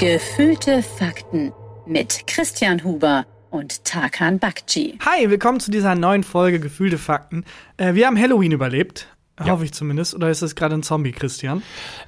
Gefühlte Fakten mit Christian Huber und Tarkan Bakci. Hi, willkommen zu dieser neuen Folge Gefühlte Fakten. Äh, wir haben Halloween überlebt. Ja. Hoffe ich zumindest. Oder ist das gerade ein Zombie, Christian?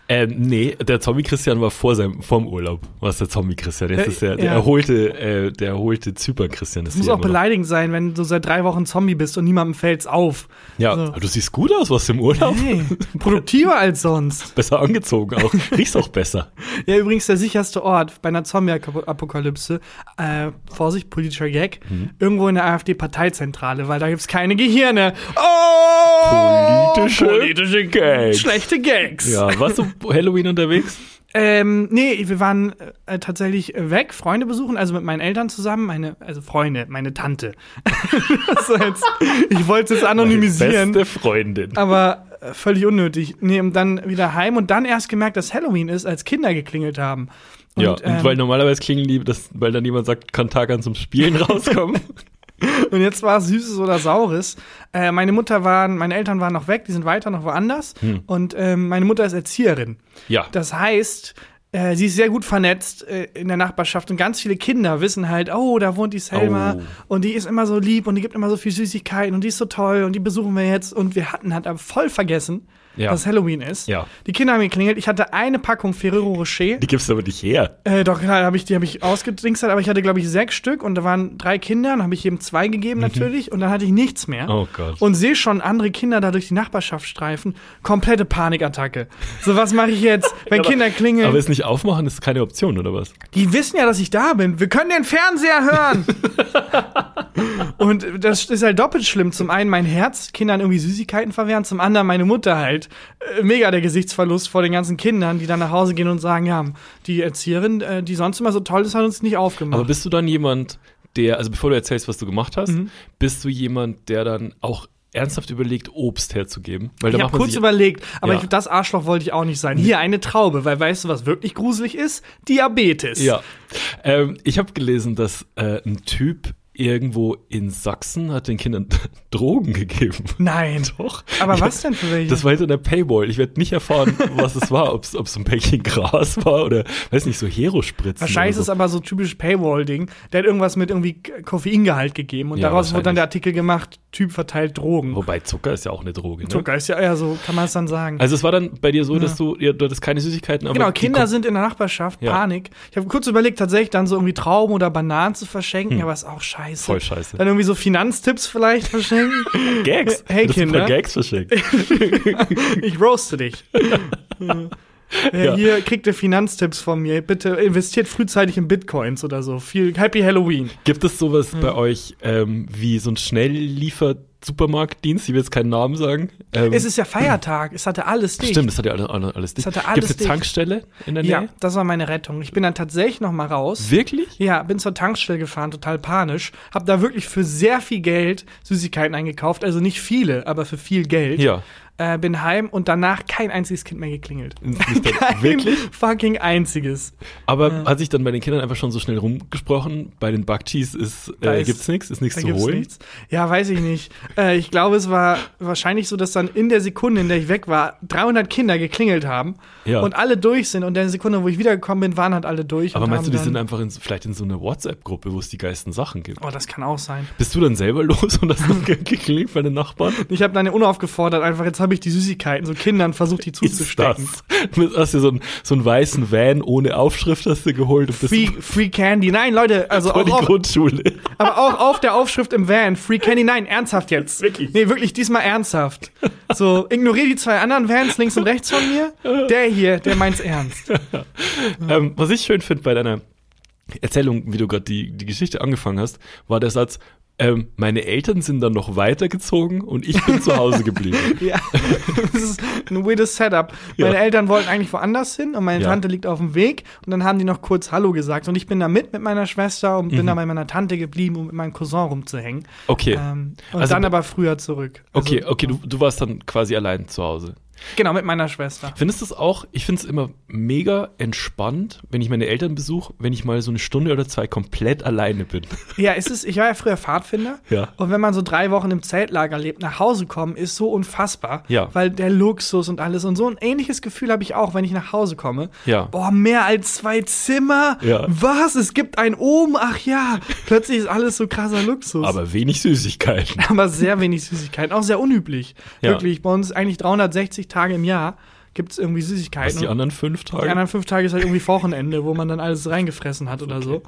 Ähm, nee, der Zombie-Christian war vor seinem, vorm Urlaub, was der Zombie-Christian. Jetzt Äh, ist der, der ja. erholte, äh, der erholte Zypern-Christian. Es muss auch beleidigend sein, wenn du seit drei Wochen Zombie bist und niemandem fällt's auf. Ja, So. aber du siehst gut aus, was im Urlaub. Hey, produktiver als sonst. Besser angezogen auch. Riechst auch besser. Ja, übrigens der sicherste Ort bei einer Zombie-Apokalypse, äh, Vorsicht, politischer Gag, Mhm. irgendwo in der AfD-Parteizentrale, weil da gibt's keine Gehirne. Oh! Politische politische Gags. Schlechte Gags. Ja, warst du Halloween unterwegs? Ähm, nee, wir waren äh, tatsächlich weg, Freunde besuchen, also mit meinen Eltern zusammen, meine, also Freunde, meine Tante. das jetzt, ich wollte es anonymisieren, Beste Freundin. aber äh, völlig unnötig. Nee, und dann wieder heim und dann erst gemerkt, dass Halloween ist, als Kinder geklingelt haben. Und, ja, und ähm, weil normalerweise klingeln die, dass, weil dann jemand sagt, kann Tagan zum Spielen rauskommen. Und jetzt war es Süßes oder Saures. Äh, meine Mutter waren, meine Eltern waren noch weg, die sind weiter noch woanders. Und ähm, meine Mutter ist Erzieherin. ja. Das heißt, äh, sie ist sehr gut vernetzt äh, in der Nachbarschaft und ganz viele Kinder wissen halt, oh, da wohnt die Selma Oh. und die ist immer so lieb und die gibt immer so viel Süßigkeiten und die ist so toll und die besuchen wir jetzt und wir hatten halt aber voll vergessen, Ja. dass Halloween ist. Ja. Die Kinder haben geklingelt. Ich hatte eine Packung Ferrero Rocher. Die gibst du aber nicht her. Äh, doch, klar, hab ich, die habe ich ausgedingst, aber ich hatte, glaube ich, sechs Stück und da waren drei Kinder, dann habe ich jedem zwei gegeben natürlich und dann hatte ich nichts mehr. Mhm. Oh Gott. Und sehe schon andere Kinder da durch die Nachbarschaft streifen. Komplette Panikattacke. So, was mache ich jetzt, wenn aber- Kinder klingeln? Aber es nicht aufmachen ist keine Option, oder was? Die wissen ja, dass ich da bin. Wir können den Fernseher hören. und das ist halt doppelt schlimm. Zum einen mein Herz, Kindern irgendwie Süßigkeiten verwehren. Zum anderen meine Mutter halt. Äh, mega der Gesichtsverlust vor den ganzen Kindern, die dann nach Hause gehen und sagen, ja, die Erzieherin, äh, die sonst immer so toll ist, hat uns nicht aufgemacht. Aber bist du dann jemand, der, also bevor du erzählst, was du gemacht hast, Mhm. bist du jemand, der dann auch ernsthaft überlegt, Obst herzugeben? Weil ich habe kurz überlegt, aber Ja. ich, das Arschloch wollte ich auch nicht sein. Hier eine Traube, weil weißt du, was wirklich gruselig ist? Diabetes. Ja. Ähm, ich habe gelesen, dass äh, ein Typ irgendwo in Sachsen hat den Kindern Drogen gegeben. Nein. Doch. Aber Ich was denn für welche? Das war hinter der Paywall. Ich werde nicht erfahren, was es war, ob es so ein Päckchen Gras war oder, weiß nicht, so Hero-Spritzen. Wahrscheinlich ist oder es so. aber so typisch Paywall-Ding. Der hat irgendwas mit irgendwie Koffeingehalt gegeben und Ja, daraus wurde dann der Artikel gemacht, Typ verteilt Drogen. Wobei Zucker ist ja auch eine Droge, ne? Zucker ist ja eher so, kann man es dann sagen. Also es war dann bei dir so, dass du, ja, du hattest keine Süßigkeiten, aber genau, Kinder sind in der Nachbarschaft, Ja. Panik. Ich habe kurz überlegt, tatsächlich dann so irgendwie Trauben oder Bananen zu verschenken, aber ist auch scheiße. Hm. Voll scheiße. Dann irgendwie so Finanztipps vielleicht verschenken. Gags. Hey, ein Kinder. Gags verschickt. ich roaste dich. Ja. Hier kriegt ihr Finanztipps von mir. Bitte investiert frühzeitig in Bitcoins oder so. Viel Happy Halloween. Gibt es sowas bei euch ähm, wie so ein Schnellliefer-Supermarktdienst? Ich will jetzt keinen Namen sagen. Ähm, Es ist ja Feiertag. Es hatte alles dicht. stimmt, das hat ja alles, alles, dicht. hatte alles Gibt es eine. Tankstelle in der Ja, Nähe? das war meine Rettung. Ich bin dann tatsächlich noch mal raus. Wirklich? Ja, bin zur Tankstelle gefahren, total panisch. Hab da wirklich für sehr viel Geld Süßigkeiten eingekauft. Also nicht viele, aber für viel Geld. Ja. Äh, bin heim und danach kein einziges Kind mehr geklingelt. Nicht Kein Wirklich? fucking einziges. Aber hat sich dann bei den Kindern einfach schon so schnell rumgesprochen? Bei den Bakchis ist, äh, ist- gibt's nichts, ist nichts zu holen. nichts. Ja, weiß ich nicht. Äh, ich glaube, es war wahrscheinlich so, dass dann in der Sekunde, in der ich weg war, 300 Kinder geklingelt haben Ja. und alle durch sind. Und in der Sekunde, wo ich wiedergekommen bin, waren halt alle durch. Aber meinst du, die dann, sind einfach in, vielleicht in so einer WhatsApp-Gruppe, wo es die geilsten Sachen gibt? Oh, das kann auch sein. Bist du dann selber los und hast ge- geklingelt bei den Nachbarn? Ich habe dann unaufgefordert einfach, jetzt habe ich die Süßigkeiten, so Kindern versucht, die zuzustecken. Du hast dir so einen, so einen weißen Van ohne Aufschrift hast du geholt und bist Free, free Candy. Nein, Leute, also auch die auf, Grundschule. aber auch auf der Aufschrift im Van. Free Candy. Nein, ernsthaft jetzt. Wirklich? Nee, wirklich, diesmal ernsthaft. So, ignoriere die zwei anderen Vans links und rechts von mir. Der hier, der meint's ernst. Ähm, was ich schön finde bei deiner Erzählung, wie du gerade die, die Geschichte angefangen hast, war der Satz, ähm, meine Eltern sind dann noch weitergezogen und ich bin zu Hause geblieben. Ja, das ist ein weirdes Setup. Meine Ja. Eltern wollten eigentlich woanders hin und meine Ja. Tante liegt auf dem Weg und dann haben die noch kurz Hallo gesagt und ich bin da mit mit meiner Schwester und bin da bei meiner Tante geblieben, um mit meinem Cousin rumzuhängen. Mhm. Okay. Ähm, und Also dann be- aber früher zurück. Also, Okay, okay, du, du warst dann quasi allein zu Hause. Genau, mit meiner Schwester. Findest du es auch, ich finde es immer mega entspannt, wenn ich meine Eltern besuche, wenn ich mal so eine Stunde oder zwei komplett alleine bin. Ja, ist es, ich war ja früher Pfadfinder. Ja. Und wenn man so drei Wochen im Zeltlager lebt, nach Hause kommen, ist so unfassbar. Ja. Weil der Luxus und alles und so ein ähnliches Gefühl habe ich auch, wenn ich nach Hause komme. Ja. Boah, mehr als zwei Zimmer. Ja. Was? Es gibt ein Oben. Ach ja. Plötzlich ist alles so krasser Luxus. Aber wenig Süßigkeiten. Aber sehr wenig Süßigkeiten. Auch sehr unüblich. Ja. Wirklich. Bei uns eigentlich 360 Tage im Jahr gibt es irgendwie Süßigkeiten. Was die anderen fünf Tage? die anderen fünf Tage ist halt irgendwie Wochenende, wo man dann alles reingefressen hat oder so.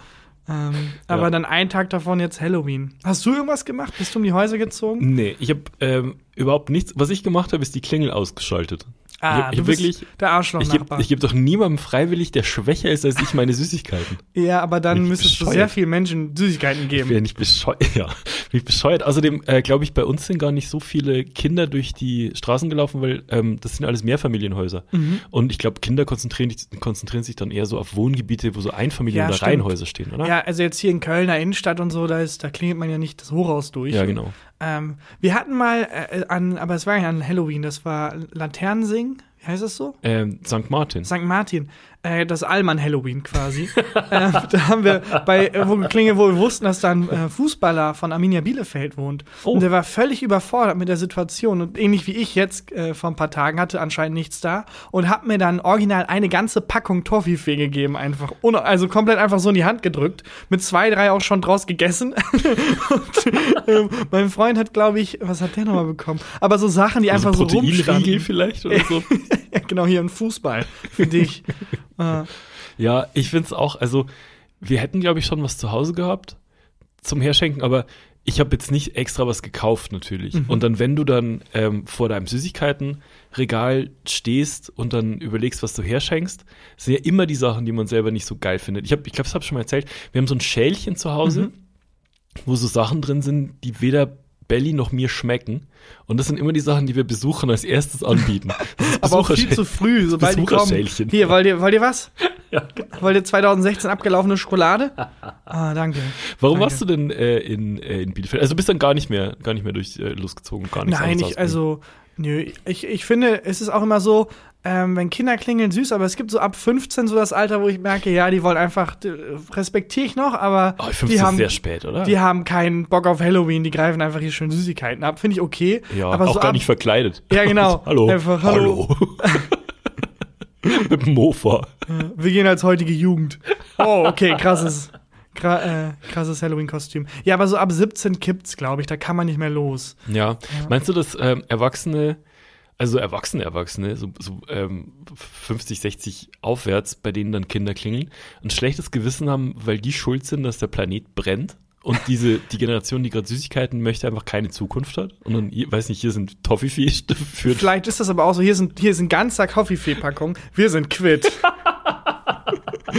Ähm, aber Ja. dann ein Tag davon jetzt Halloween. Hast du irgendwas gemacht? Bist du um die Häuser gezogen? Nee, ich habe ähm, überhaupt nichts. Was ich gemacht habe, ist die Klingel ausgeschaltet. Ah, ich ich du wirklich. der Ich gebe Arschloch-Nachbar. ich geb doch niemandem freiwillig, der schwächer ist als ich, meine Süßigkeiten. Ja, aber dann Bin ich müsstest du bescheuert? sehr vielen Menschen Süßigkeiten Ich geben. bin ja nicht bescheuert. Ja, bin ich bescheuert. Außerdem äh, glaube ich, bei uns sind gar nicht so viele Kinder durch die Straßen gelaufen, weil ähm, das sind alles Mehrfamilienhäuser. Mhm. Und ich glaube, Kinder konzentrieren, konzentrieren sich dann eher so auf Wohngebiete, wo so Einfamilien- Ja, oder stimmt. Reihenhäuser stehen, oder? Ja, also jetzt hier in Kölner Innenstadt und so, da ist, da klingelt man ja nicht das Hochhaus durch. Ja, genau. Ähm, wir hatten mal äh, an, aber es war ja an Halloween, das war Laternensingen, wie heißt das so? Ähm, St. Martin. St. Martin, äh, das Allmann Halloween quasi. äh, da haben wir bei äh, Klinge, wo wir wussten, dass da ein äh, Fußballer von Arminia Bielefeld wohnt. Oh. Und der war völlig überfordert mit der Situation und ähnlich wie ich jetzt äh, vor ein paar Tagen hatte anscheinend nichts da und hat mir dann original eine ganze Packung Toffifee gegeben einfach, ohne, also komplett einfach so in die Hand gedrückt, mit zwei, drei auch schon draus gegessen. und ähm, mein Freund hat, glaube ich, was hat der nochmal bekommen? Aber so Sachen, die Also einfach so rumstanden. vielleicht oder so. ja, genau, hier ein Fußball für dich. Ja, ich find's auch, also wir hätten, glaube ich, schon was zu Hause gehabt zum Herschenken, aber ich habe jetzt nicht extra was gekauft natürlich. Und dann, wenn du dann ähm, vor deinem Süßigkeitenregal stehst und dann überlegst, was du herschenkst, sind ja immer die Sachen, die man selber nicht so geil findet. Ich, hab, ich glaube, das habe ich schon mal erzählt. Wir haben so ein Schälchen zu Hause, wo so Sachen drin sind, die weder Belly noch mir schmecken. Und das sind immer die Sachen, die wir Besuchern als erstes anbieten. Aber auch viel zu früh, sobald die kommen. Besucherschälchen. Hier, wollt ihr, wollt ihr was? Ja. Wollt ihr 2016 abgelaufene Schokolade? Ah, danke. Warum Danke. warst du denn äh, in, äh, in Bielefeld? Also du bist dann gar nicht mehr, gar nicht mehr durch äh, losgezogen, gar nicht Nein, ich, also, nö, ich, ich finde, es ist auch immer so, ähm, wenn Kinder klingeln, süß, aber es gibt so ab 15 so das Alter, wo ich merke, ja, die wollen einfach, respektiere ich noch, aber Oh, 15 die ist haben, sehr spät, oder? die haben keinen Bock auf Halloween, die greifen einfach hier schön Süßigkeiten ab, finde ich okay. ja, aber auch so gar ab, nicht verkleidet. Ja, genau. hallo. Einfach, hallo. Mit dem Mofa. Wir gehen als heutige Jugend. Oh, okay, krasses, kra äh, krasses Halloween-Kostüm. Ja, aber so ab 17 kippt's, glaube ich. Da kann man nicht mehr los. Ja. Meinst du, dass ähm, Erwachsene, also Erwachsene, Erwachsene, so, so ähm, 50, 60 aufwärts, bei denen dann Kinder klingeln, ein schlechtes Gewissen haben, weil die schuld sind, dass der Planet brennt? Und diese, die Generation, die gerade Süßigkeiten möchte, einfach keine Zukunft hat. Und dann, weiß nicht, hier sind Toffifee für Vielleicht ist das aber auch so, hier sind, hier ist ein ganzer Coffee-Packung. Wir sind quitt.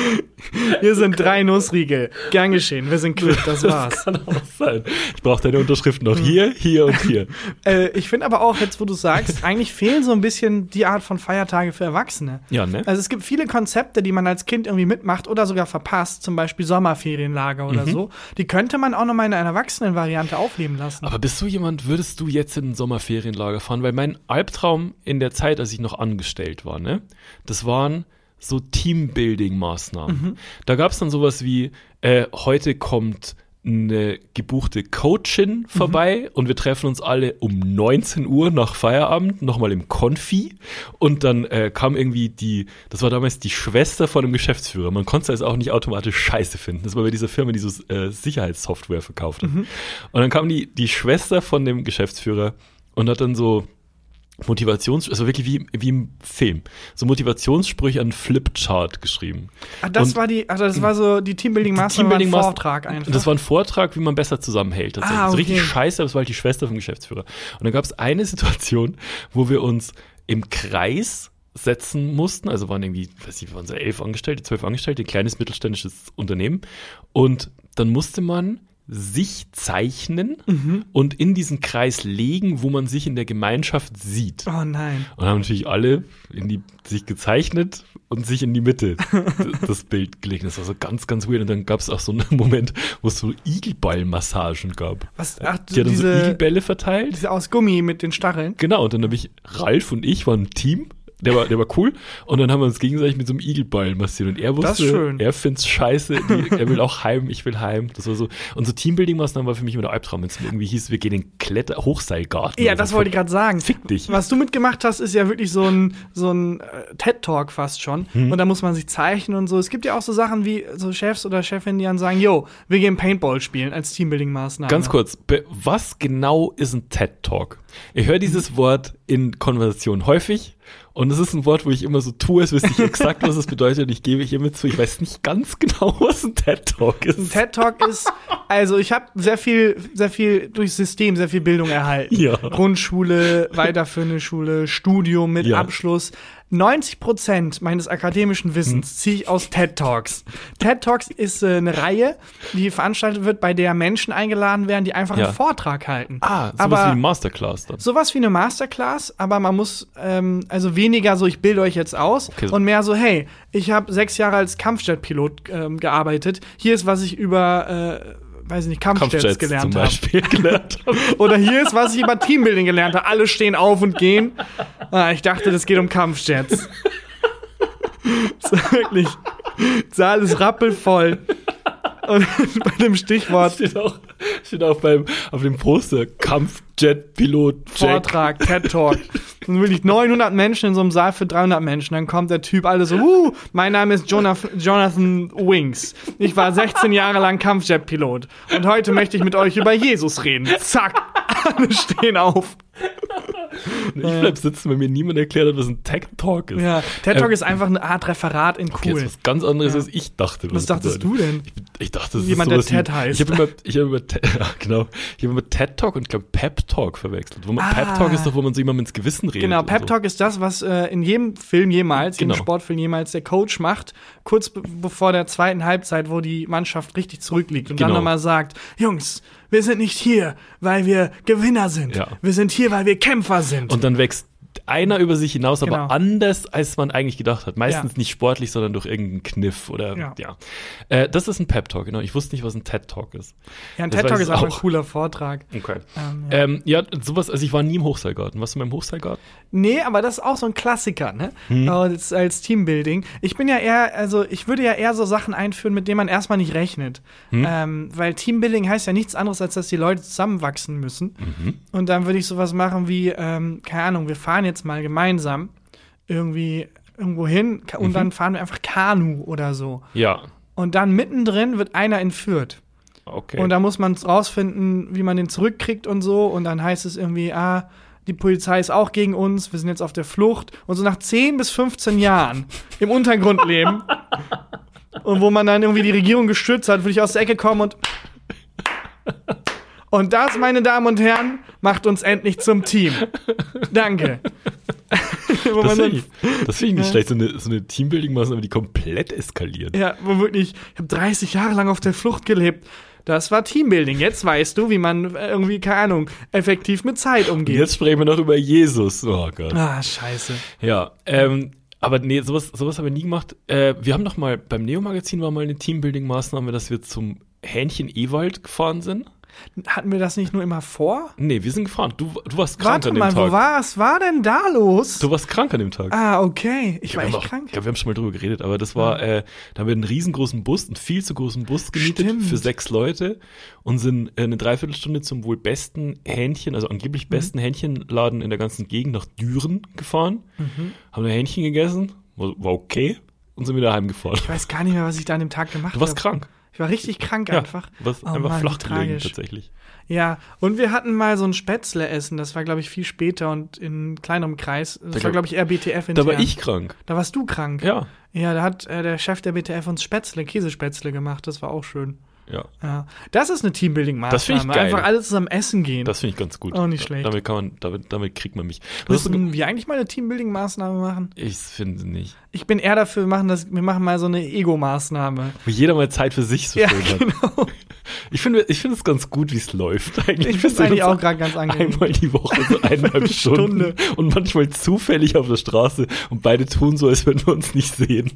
hier sind drei Nussriegel. Gern geschehen, wir sind quitt, das war's. Kann auch sein. Ich brauche deine Unterschrift noch hier, hier und hier. Äh, ich finde aber auch, jetzt wo du sagst, eigentlich fehlen so ein bisschen die Art von Feiertage für Erwachsene. Ja, ne? Also es gibt viele Konzepte, die man als Kind irgendwie mitmacht oder sogar verpasst, zum Beispiel Sommerferienlager oder so. Die könnte man auch noch mal in einer Erwachsenenvariante aufleben lassen. Aber bist du jemand, würdest du jetzt in ein Sommerferienlager fahren? Weil mein Albtraum in der Zeit, als ich noch angestellt war, ne, das waren so Teambuilding-Maßnahmen. Da gab es dann sowas wie, äh, heute kommt eine gebuchte Coachin vorbei und wir treffen uns alle um 19 Uhr nach Feierabend nochmal im Konfi und dann äh, kam irgendwie die, das war damals die Schwester von dem Geschäftsführer. Man konnte es auch nicht automatisch scheiße finden. Das war bei dieser Firma, die so äh, Sicherheitssoftware verkauft hat. Und dann kam die, die Schwester von dem Geschäftsführer und hat dann so Motivations, also wirklich wie, wie im Film, so Motivationssprüche an Flipchart geschrieben. Ah, das Und- war die, also das war so die Teambuilding-Maßnahme, war ein Vortrag einfach. Das war ein Vortrag, wie man besser zusammenhält. Tatsächlich. Ah, Das ist richtig okay. scheiße, aber es war halt die Schwester vom Geschäftsführer. Und dann gab es eine Situation, wo wir uns im Kreis setzen mussten. Also waren irgendwie, weiß nicht, waren so elf Angestellte, zwölf Angestellte, ein kleines mittelständisches Unternehmen. Und dann musste man sich zeichnen Mhm. und in diesen Kreis legen, wo man sich in der Gemeinschaft sieht. oh nein. Und haben natürlich alle in die, sich gezeichnet und sich in die Mitte das Bild gelegt. Das war so ganz, ganz weird. Und dann gab es auch so einen Moment, wo es so Igelballmassagen gab. Was, ach, Die hat dann so diese, Igelbälle verteilt. diese aus Gummi mit den Stacheln. Genau, und dann habe ich, Ralf und ich waren ein Team. Der war, der war cool. Und dann haben wir uns gegenseitig mit so einem Igelball massiert. Und er wusste, er find's scheiße. Die, er will auch heim, ich will heim. Das war so. Und so Teambuilding-Maßnahmen war für mich immer der Albtraum, wenn es irgendwie hieß, wir gehen in den Kletter Hochseilgarten. Ja, das wollte ich gerade sagen. Fick dich. Was du mitgemacht hast, ist ja wirklich so ein, so ein äh, TED-Talk fast schon. Hm. Und da muss man sich zeichnen und so. Es gibt ja auch so Sachen wie so Chefs oder Chefinnen, die dann sagen, yo, wir gehen Paintball spielen als Teambuilding-Maßnahme. Ganz kurz, was genau ist ein TED Talk? Ich höre dieses Wort in Konversationen häufig und es ist ein Wort, wo ich immer so tue, als wüsste ich exakt, was es bedeutet und ich gebe hiermit zu, ich weiß nicht ganz genau, was ein TED Talk ist. Ein TED-Talk ist, also ich habe sehr viel, sehr viel durchs System, sehr viel Bildung erhalten. Ja. Grundschule, weiterführende Schule, Studium mit Ja. Abschluss. 90 Prozent meines akademischen Hm. Wissens ziehe ich aus TED Talks. TED Talks ist äh, eine Reihe, die veranstaltet wird, bei der Menschen eingeladen werden, die einfach Ja. einen Vortrag halten. Ah, sowas aber wie eine Masterclass dann. sowas wie eine Masterclass, aber man muss ähm, also weniger so, ich bilde euch jetzt aus Okay, und mehr so, hey, ich habe sechs Jahre als Kampfjetpilot ähm, gearbeitet. Hier ist, was ich über, äh, weiß ich nicht, Kampfjets, zum gelernt habe. Beispiel gelernt habe. Oder hier ist, was ich über Teambuilding gelernt habe. Alle stehen auf und gehen. Ah, ich dachte, das geht um Kampfjets. wirklich. Saal ist rappelvoll. Und bei dem Stichwort Steht auch, steht auch beim, auf dem Poster Kampfjet-Pilot. Vortrag, TED Talk. Das sind wirklich 900 Menschen in so einem Saal für 300 Menschen. Dann kommt der Typ, alle so, uh, mein Name ist Jonah- Jonathan Wings. Ich war 16 Jahre lang Kampfjet-Pilot. Und heute möchte ich mit euch über Jesus reden. Zack, alle stehen auf. Ich bleib sitzen, weil mir niemand erklärt hat, was ein TED Talk ist. Ja, TED Talk Ähm, ist einfach eine Art Referat in Okay, cool. jetzt was ganz anderes, Ja. als ich dachte. Was es dachtest du denn? Ich, ich dachte, das Jemand, ist der Ted wie, heißt. Ich habe immer, ich habe immer, ja, genau, ich habe immer TED Talk und glaube Pep Talk verwechselt. Wo man, Ah. Pep Talk ist doch, wo man so jemandem ins Gewissen redet. Genau, Pep so. Talk ist das, was äh, in jedem Film jemals, Genau. jedem Sportfilm jemals der Coach macht, kurz be bevor der zweiten Halbzeit, wo die Mannschaft richtig zurückliegt und dann Genau. nochmal sagt, Jungs, wir sind nicht hier, weil wir Gewinner sind. Ja. Wir sind hier, weil wir Kämpfer sind. Und dann wächst einer über sich hinaus, aber Genau. anders, als man eigentlich gedacht hat. Meistens Ja. nicht sportlich, sondern durch irgendeinen Kniff oder ja. Ja. Äh, das ist ein Pep Talk, genau. Ich wusste nicht, was ein TED Talk ist. ja, ein das TED Talk ist einfach ein auch. cooler Vortrag. Okay. Ähm, ja. Ähm, ja, sowas, also ich war nie im Hochseilgarten. Warst du mal im Hochseilgarten? Nee, aber das ist auch so ein Klassiker, ne? Hm. Als, als Teambuilding. Ich bin ja eher, also ich würde ja eher so Sachen einführen, mit denen man erstmal nicht rechnet. Hm. Ähm, weil Teambuilding heißt ja nichts anderes, als dass die Leute zusammenwachsen müssen. Mhm. Und dann würde ich sowas machen wie, ähm, keine Ahnung, wir fahren jetzt mal gemeinsam irgendwie irgendwo hin ka- Mhm. und dann fahren wir einfach Kanu oder so. Ja. Und dann mittendrin wird einer entführt. Okay. Und da muss man rausfinden, wie man den zurückkriegt und so. Und dann heißt es irgendwie, ah, die Polizei ist auch gegen uns, wir sind jetzt auf der Flucht. Und so nach 10 bis 15 Jahren im Untergrund leben. und wo man dann irgendwie die Regierung gestützt hat, würde ich aus der Ecke kommen und. Und das, meine Damen und Herren, macht uns endlich zum Team. Danke. Das finde ich, das find ich nicht Ja. schlecht, so eine, so eine Teambuilding-Maßnahme, die komplett eskaliert. Ja, wo wirklich, ich habe 30 Jahre lang auf der Flucht gelebt. Das war Teambuilding. Jetzt weißt du, wie man äh, irgendwie, keine Ahnung, effektiv mit Zeit Und umgeht. jetzt sprechen wir noch über Jesus. Oh Gott. Ah, scheiße. Ja, ähm, aber nee, sowas, sowas haben wir nie gemacht. Äh, wir haben noch mal, beim Neo-Magazin war mal eine Teambuilding-Maßnahme, dass wir zum Hähnchen Ewald gefahren sind. Hatten wir das nicht nur immer vor? Nee, wir sind gefahren. Du, du warst krank Warte an dem mal, Tag. wo war, was war denn da los? Du warst krank an dem Tag. ah, okay. Ich Ja, war echt auch- krank. Ich glaube, wir haben schon mal drüber geredet, aber das war, äh, da haben wir einen riesengroßen Bus, einen viel zu großen Bus gemietet Stimmt. für sechs Leute und sind äh, eine Dreiviertelstunde zum wohl besten Hähnchen, also Mhm. angeblich besten Hähnchenladen in der ganzen Gegend nach Düren gefahren, Mhm. haben da Hähnchen gegessen, war, war okay und sind wieder heimgefahren. Ich weiß gar nicht mehr, was ich da an dem Tag gemacht Du habe. warst krank. Ich war richtig krank Ja, einfach. warst Oh einfach Mann, flach tragisch. tatsächlich. Ja, und wir hatten mal so ein Spätzle-Essen. Das war, glaube ich, viel später und in kleinerem Kreis. Das war, glaub- glaube ich, eher BTF Da war ich krank. Da warst du krank. Ja, Ja, da hat äh, der Chef der BTF uns Spätzle, Käsespätzle gemacht. Das war auch schön. Ja. Ja. Das ist eine Teambuilding-Maßnahme. Das find ich geil. Einfach alle zusammen essen gehen. Das finde ich ganz gut. Auch nicht schlecht. Damit kann man, damit, damit kriegt man mich. Was Müssen wir eigentlich mal eine Teambuilding-Maßnahme machen? ich finde nicht. Ich bin eher dafür, wir machen, das, wir machen mal so eine Ego-Maßnahme. Wo jeder mal Zeit für sich so Ja, schön hat. genau. Ich finde ich finde es ganz gut, wie es läuft. Eigentlich Ich finde es eigentlich auch gerade ganz angenehm. Einmal die Woche, so eineinhalb Stunden. Stunde. Und manchmal zufällig auf der Straße und beide tun so, als würden wir uns nicht sehen.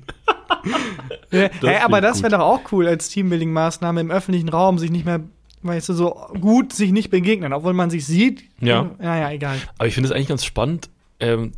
Ja, Das hey, aber das wäre doch auch cool als Teambuilding-Maßnahme im öffentlichen Raum, sich nicht mehr, weißt du, so gut sich nicht begegnen, obwohl man sich sieht. Ja. Naja, egal. Aber ich finde es eigentlich ganz spannend, ähm,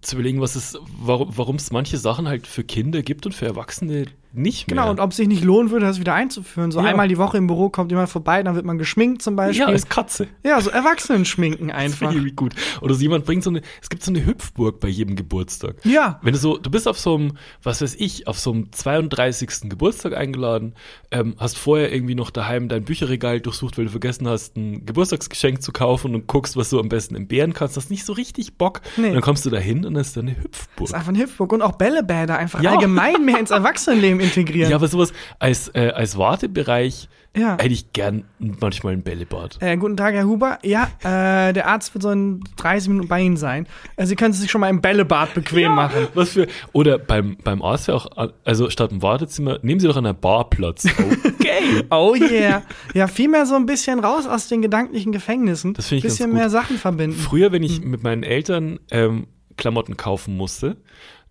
zu überlegen, was es, warum es manche Sachen halt für Kinder gibt und für Erwachsene nicht mehr. Genau, und ob es sich nicht lohnen würde, das wieder einzuführen. So Ja. einmal die Woche im Büro kommt jemand vorbei, dann wird man geschminkt zum Beispiel. ja, als Katze. Ja, so Erwachsenen-Schminken Das einfach. irgendwie gut. Oder so jemand bringt so eine, es gibt so eine Hüpfburg bei jedem Geburtstag. Ja. Wenn du so, du bist auf so einem, was weiß ich, auf so einem 32. Geburtstag eingeladen, ähm, hast vorher irgendwie noch daheim dein Bücherregal durchsucht, weil du vergessen hast, ein Geburtstagsgeschenk zu kaufen und guckst, was du am besten entbehren kannst, hast nicht so richtig Bock. Nee. Und dann kommst du da hin und dann ist da eine Hüpfburg. Das ist einfach ein Hüpfburg und auch Bällebäder einfach Ja. allgemein mehr ins Erwachsenenleben integrieren. Ja, aber sowas als, äh, als Wartebereich Ja. hätte ich gern manchmal ein Bällebad. Äh, guten Tag, Herr Huber. Ja, äh, der Arzt wird so in 30 Minuten bei Ihnen sein. Äh, Sie können sich schon mal im Bällebad bequem machen. Was für, oder beim, beim Arzt wäre auch, also statt im Wartezimmer, nehmen Sie doch an der Bar Platz. Okay. Oh yeah. Ja, vielmehr so ein bisschen raus aus den gedanklichen Gefängnissen. Das finde ich bisschen mehr Sachen verbinden. Früher, wenn Hm. ich mit meinen Eltern ähm, Klamotten kaufen musste,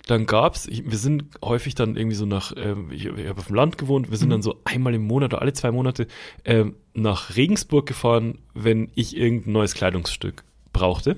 dann gab's, ich, wir sind häufig dann irgendwie so nach, ähm, ich, ich habe auf dem Land gewohnt, wir sind Mhm. dann so einmal im Monat oder alle zwei Monate ähm, nach Regensburg gefahren, wenn ich irgendein neues Kleidungsstück brauchte.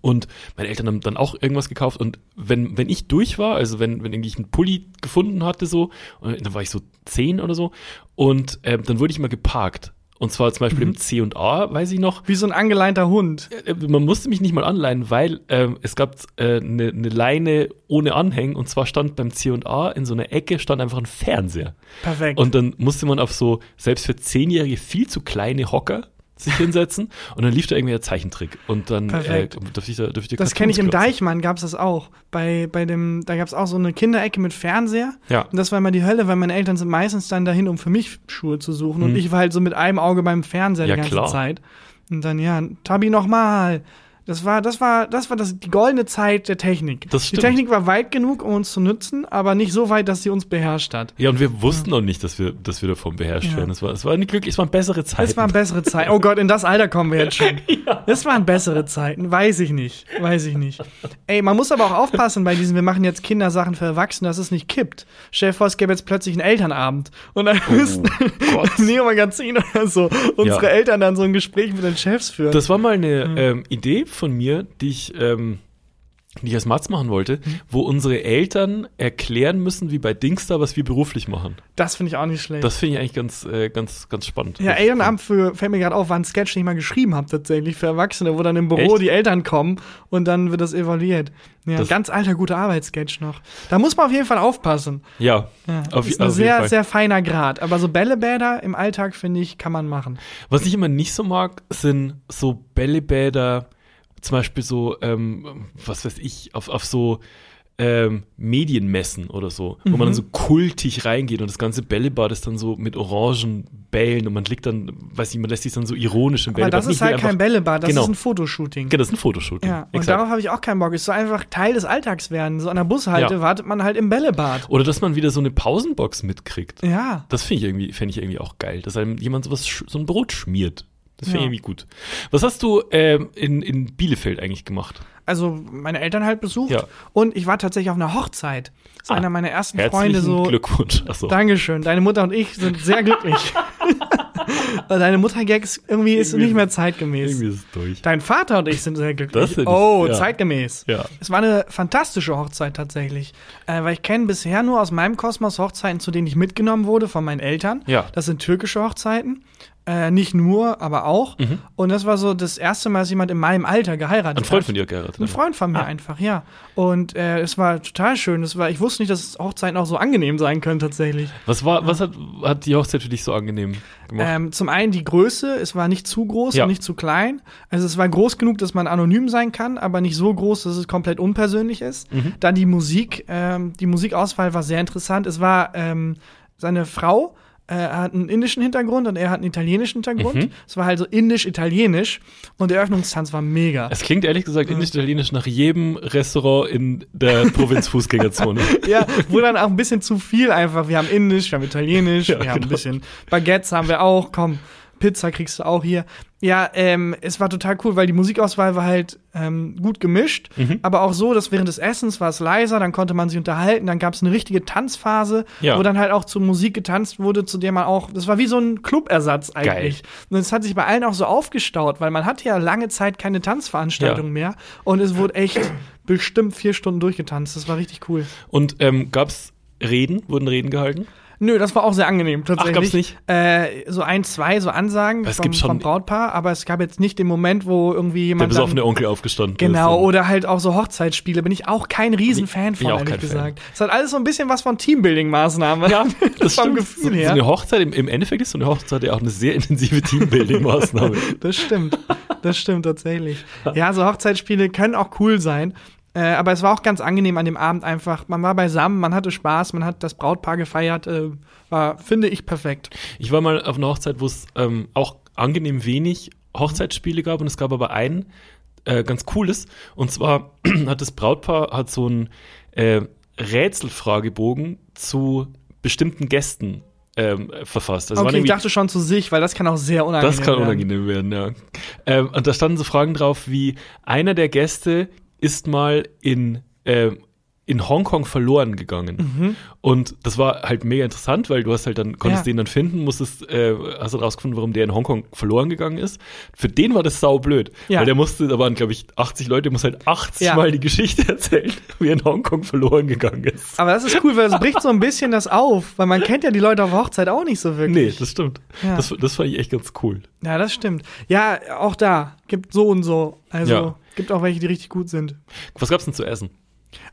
Und meine Eltern haben dann auch irgendwas gekauft und wenn, wenn ich durch war, also wenn, wenn irgendwie ich einen Pulli gefunden hatte, so, dann war ich so zehn oder so, und ähm, dann wurde ich mal geparkt. Und zwar zum Mhm. Beispiel im C und A, weiß ich noch, Wie so ein angeleinter Hund. äh, man musste mich nicht mal anleihen, weil ähm, es gab eine äh, ne ne Leine ohne Anhängen und zwar stand beim C&A in so einer Ecke stand einfach ein Fernseher. Perfekt. Und dann musste man auf so, selbst für Zehnjährige, viel zu kleine Hocker sich hinsetzen und dann lief da irgendwie der Zeichentrick und dann äh, Perfekt. durfte ich da durfte ich das kenne ich im Deichmann, gab's das auch. Bei, bei dem, da gab's auch so eine Kinderecke mit Fernseher. Ja. Und das war immer die Hölle, weil meine Eltern sind meistens dann dahin, um für mich Schuhe zu suchen. Und Mhm. ich war halt so mit einem Auge beim Fernseher Ja, die ganze klar. Zeit. Und dann, ja, Tabi nochmal. Das war, das war, das war das, die goldene Zeit der Technik. Die. Technik war weit genug, um uns zu nutzen, aber nicht so weit, dass sie uns beherrscht hat. Ja, und wir wussten noch nicht, dass wir, dass wir davon beherrscht Ja. werden. Es war, es war eine glücklich, es waren bessere Zeiten. Es waren bessere Zeiten. Oh Gott, in das Alter kommen wir jetzt schon. Das waren bessere Zeiten. Weiß ich nicht. Weiß ich nicht. Ey, man muss aber auch aufpassen bei diesen, wir machen jetzt Kindersachen für Erwachsene, dass es nicht kippt. Stell dir vor, es gäbe jetzt plötzlich einen Elternabend. Und dann müssten Oh Gott. Neo Magazin oder so unsere Ja. Eltern dann so ein Gespräch mit den Chefs führen. Das war mal eine ähm, Idee von mir, die ich, ähm, die ich als Matz machen wollte, Mhm. wo unsere Eltern erklären müssen, wie bei Dingstar, was wir beruflich machen. Das finde ich auch nicht schlecht. Das finde ich eigentlich ganz, äh, ganz, ganz spannend. ja, Elternabend für, fällt mir gerade auf, war ein Sketch, den ich mal geschrieben habe, tatsächlich, für Erwachsene, wo dann im Büro Echt? die Eltern kommen und dann wird das evaluiert. Ja, Das- ganz alter, guter Arbeitssketch noch. Da muss man auf jeden Fall aufpassen. Ja, Ja, auf, ist auf ein jeden sehr, sehr feiner Grad. Aber so Bällebäder im Alltag, finde ich, kann man machen. Was ich immer nicht so mag, sind so Bällebäder, zum Beispiel so, ähm, was weiß ich, auf, auf so ähm, Medienmessen oder so, wo man dann so kultig reingeht und das ganze Bällebad ist dann so mit orangen Bällen und man liegt dann, weiß nicht, man lässt sich dann so ironisch im Aber Bällebad. das ist halt kein Bällebad, das Genau. ist ein Fotoshooting. Genau, das ist ein Fotoshooting. Ja, und Exakt. darauf habe ich auch keinen Bock. Es soll einfach Teil des Alltags werden. So an der Bushalte Ja. wartet man halt im Bällebad. Oder dass man wieder so eine Pausenbox mitkriegt. Ja. Das finde ich irgendwie, fände ich irgendwie auch geil, dass einem jemand sowas, so ein Brot schmiert. Das finde Ja. ich irgendwie gut. Was hast du ähm, in, in Bielefeld eigentlich gemacht? Also meine Eltern halt besucht. Ja. Und ich war tatsächlich auf einer Hochzeit. Das ist Ah, einer meiner ersten Freunde so. Glückwunsch. Achso. Dankeschön. Deine Mutter und ich sind sehr glücklich. Deine Mutter-Gags irgendwie ist Irgendwie- nicht mehr zeitgemäß. Irgendwie ist es durch. Dein Vater und ich sind sehr glücklich. Das sind- oh, ja. zeitgemäß. Ja. Es war eine fantastische Hochzeit tatsächlich. Äh, weil ich kenne bisher nur aus meinem Kosmos Hochzeiten, zu denen ich mitgenommen wurde von meinen Eltern. Ja. Das sind türkische Hochzeiten. Äh, nicht nur, aber auch. Und das war so das erste Mal, dass jemand in meinem Alter geheiratet Mhm. Ein Freund hat. von dir geheiratet. Ein Freund von mir Ah. einfach, ja. Und äh, es war total schön. Es war, ich wusste nicht, dass Hochzeiten auch so angenehm sein können tatsächlich. Was war, was hat, hat die Hochzeit für dich so angenehm gemacht? Ähm, zum einen die Größe, es war nicht zu groß Ja. und nicht zu klein. Also es war groß genug, dass man anonym sein kann, aber nicht so groß, dass es komplett unpersönlich ist. Mhm. Dann die Musik, ähm, die Musikauswahl war sehr interessant. Es war ähm, seine Frau. Äh, Er hat einen indischen Hintergrund und er hat einen italienischen Hintergrund. Mhm. Es war halt so indisch-italienisch und der Eröffnungstanz war mega. es klingt ehrlich gesagt indisch-italienisch nach jedem Restaurant in der Provinz-Fußgängerzone. Ja, wo dann auch ein bisschen zu viel einfach. Wir haben Indisch, wir haben Italienisch, Ja, wir haben ein genau. bisschen Baguettes haben wir auch. Komm, Pizza kriegst du auch hier. Ja, ähm, es war total cool, weil die Musikauswahl war halt ähm, gut gemischt, Mhm. aber auch so, dass während des Essens war es leiser, dann konnte man sich unterhalten, dann gab es eine richtige Tanzphase, Ja. wo dann halt auch zu Musik getanzt wurde, zu der man auch, das war wie so ein Clubersatz eigentlich. Und es hat sich bei allen auch so aufgestaut, weil man hatte ja lange Zeit keine Tanzveranstaltung Ja. mehr und es wurde echt bestimmt vier Stunden durchgetanzt. Das war richtig cool. Und ähm, gab's Reden? Wurden Reden gehalten? Nö, das war auch sehr angenehm tatsächlich. gab's nicht? Äh, so ein, zwei so Ansagen Es vom, gibt schon- vom Brautpaar, aber es gab jetzt nicht den Moment, wo irgendwie Der jemand dann, besoffene Onkel aufgestanden Genau, ist. oder halt auch so Hochzeitsspiele bin ich auch kein Riesenfan von, ich auch ehrlich kein Fan. gesagt. Es hat alles so ein bisschen was von Teambuilding-Maßnahme. Ja, das vom stimmt. Gefühl so, her. So eine Hochzeit, im, im Endeffekt ist so eine Hochzeit ja auch eine sehr intensive Teambuilding-Maßnahme. Das stimmt. Das stimmt tatsächlich. Ja, so Hochzeitsspiele können auch cool sein. Äh, aber es war auch ganz angenehm an dem Abend einfach. Man war beisammen, man hatte Spaß, man hat das Brautpaar gefeiert. Äh, war, finde ich, perfekt. Ich war mal auf einer Hochzeit, wo es ähm, auch angenehm wenig Hochzeitsspiele gab und es gab aber ein äh, ganz cooles. Und zwar hat das Brautpaar hat so einen äh, Rätselfragebogen zu bestimmten Gästen ähm, verfasst. Also okay, ich dachte schon zu sich, weil das kann auch sehr unangenehm Das kann werden. unangenehm werden, ja. Ähm, und da standen so Fragen drauf wie, einer der Gäste ist mal in, äh, in Hongkong verloren gegangen. Und das war halt mega interessant, weil du hast halt dann, konntest Mhm. Ja. den dann finden, musstest, äh, hast dann rausgefunden, warum der in Hongkong verloren gegangen ist. Für den war das saublöd. Ja. Weil der musste, da waren, glaube ich, 80 Leute, der muss halt 80 Ja. Mal die Geschichte erzählen, wie er in Hongkong verloren gegangen ist. Aber das ist cool, weil es bricht so ein bisschen das auf, weil man kennt ja die Leute auf Hochzeit auch nicht so wirklich. Nee, das stimmt. Das, das fand ich echt ganz cool. Ja, das stimmt. Ja, auch da gibt so und so. Also gibt auch welche, die richtig gut sind. Was gab's denn zu essen?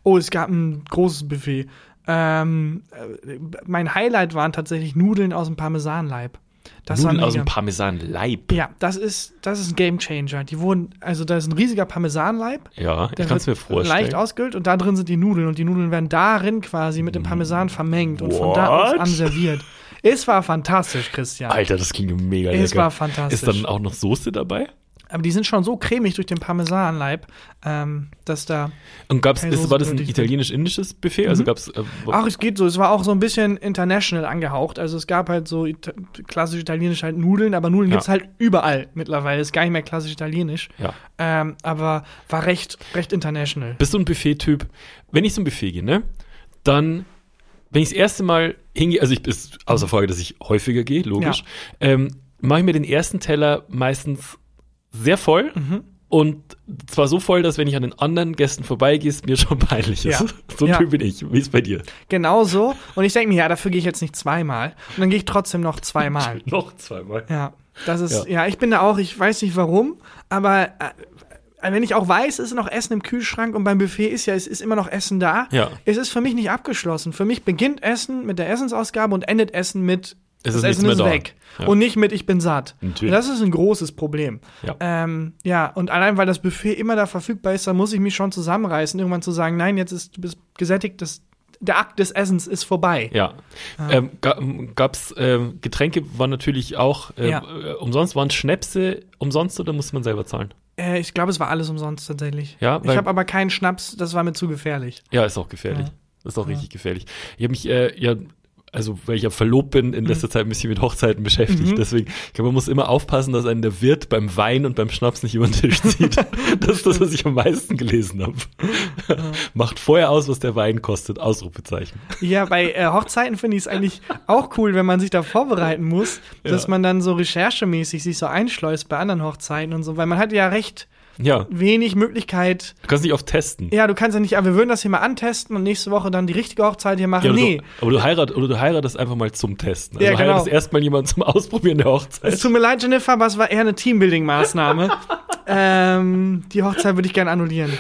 Oh, es gab ein großes Buffet. Ähm, äh, mein Highlight waren tatsächlich Nudeln aus dem Parmesanleib. Das Nudeln aus dem Parmesan-Leib. Ja, das ist, das ist ein Game Changer. Die wurden, also da ist ein riesiger Parmesanleib. Ja, ich kann es mir vorstellen. Leicht ausgehöhlt und da drin sind die Nudeln und die Nudeln werden darin quasi mit dem Parmesan vermengt und von da aus What? anserviert. Es war fantastisch, Christian. Alter, das klingt mega Es lecker. war fantastisch. Ist dann auch noch Soße dabei? Aber die sind schon so cremig durch den Parmesanleib, ähm, dass da. Und gab's, ist, war das ein italienisch-indisches Buffet? Also gab's äh, Ach, es geht so. Es war auch so ein bisschen international angehaucht. Also es gab halt so ita klassisch italienisch halt Nudeln, aber Nudeln Ja. gibt's halt überall mittlerweile. Ist gar nicht mehr klassisch italienisch. ja. Ähm, aber war recht, recht international. Bist du ein Buffet-Typ? Wenn ich zum Buffet gehe, ne, dann, wenn ich das erste Mal hingehe, also ich ist außer Frage, dass ich häufiger gehe, logisch, ähm, mache ich mir den ersten Teller meistens sehr voll Mhm. und zwar so voll, dass wenn ich an den anderen Gästen vorbeigehe, es mir schon peinlich ist. Ja. So ein Ja. Typ bin ich. Wie ist bei dir? Genau so. Und ich denke mir, ja, dafür gehe ich jetzt nicht zweimal. Und dann gehe ich trotzdem noch zweimal. Noch zweimal. Ja, das ist, Ja. ja. ich bin da auch, ich weiß nicht warum, aber äh, wenn ich auch weiß, es ist noch Essen im Kühlschrank und beim Buffet ist ja, es ist immer noch Essen da. Ja. Es ist für mich nicht abgeschlossen. Für mich beginnt Essen mit der Essensausgabe und endet Essen mit Es das ist Essen ist weg. Ja. Und nicht mit ich bin satt. Natürlich. Das ist ein großes Problem. Ja. Ähm, ja, und allein weil das Buffet immer da verfügbar ist, da muss ich mich schon zusammenreißen, irgendwann zu sagen, nein, jetzt ist du bist gesättigt, das, der Akt des Essens ist vorbei. Ja. Ähm, ga, gab's ähm, Getränke waren natürlich auch äh, Ja. äh, umsonst. Waren Schnäpse umsonst oder musste man selber zahlen? Äh, ich glaube, es war alles umsonst tatsächlich. Ja, ich habe aber keinen Schnaps, das war mir zu gefährlich. Ja, ist auch gefährlich. Ja. Das ist auch richtig gefährlich. Ich habe mich äh, ja also weil ich ja verlobt bin, in letzter Zeit ein bisschen mit Hochzeiten beschäftigt. Mhm. Deswegen, ich glaube, man muss immer aufpassen, dass einen der Wirt beim Wein und beim Schnaps nicht über den Tisch zieht. das ist das, was ich am meisten gelesen habe. Macht vorher aus, was der Wein kostet. Ausrufezeichen. Ja, bei äh, Hochzeiten finde ich es eigentlich auch cool, wenn man sich da vorbereiten muss, dass Ja. man dann so recherchemäßig sich so einschleust bei anderen Hochzeiten und so, weil man hat ja recht Ja, wenig Möglichkeit. du kannst nicht oft testen. Ja, du kannst ja nicht, aber wir würden das hier mal antesten und nächste Woche dann die richtige Hochzeit hier machen. Ja, aber, nee, du, aber du heiratest, oder du heiratest einfach mal zum Testen. Also Ja, du genau. heiratest erstmal jemanden zum Ausprobieren der Hochzeit. es tut mir leid, Jennifer, aber es war eher eine Teambuilding-Maßnahme. ähm, die Hochzeit würde ich gerne annullieren.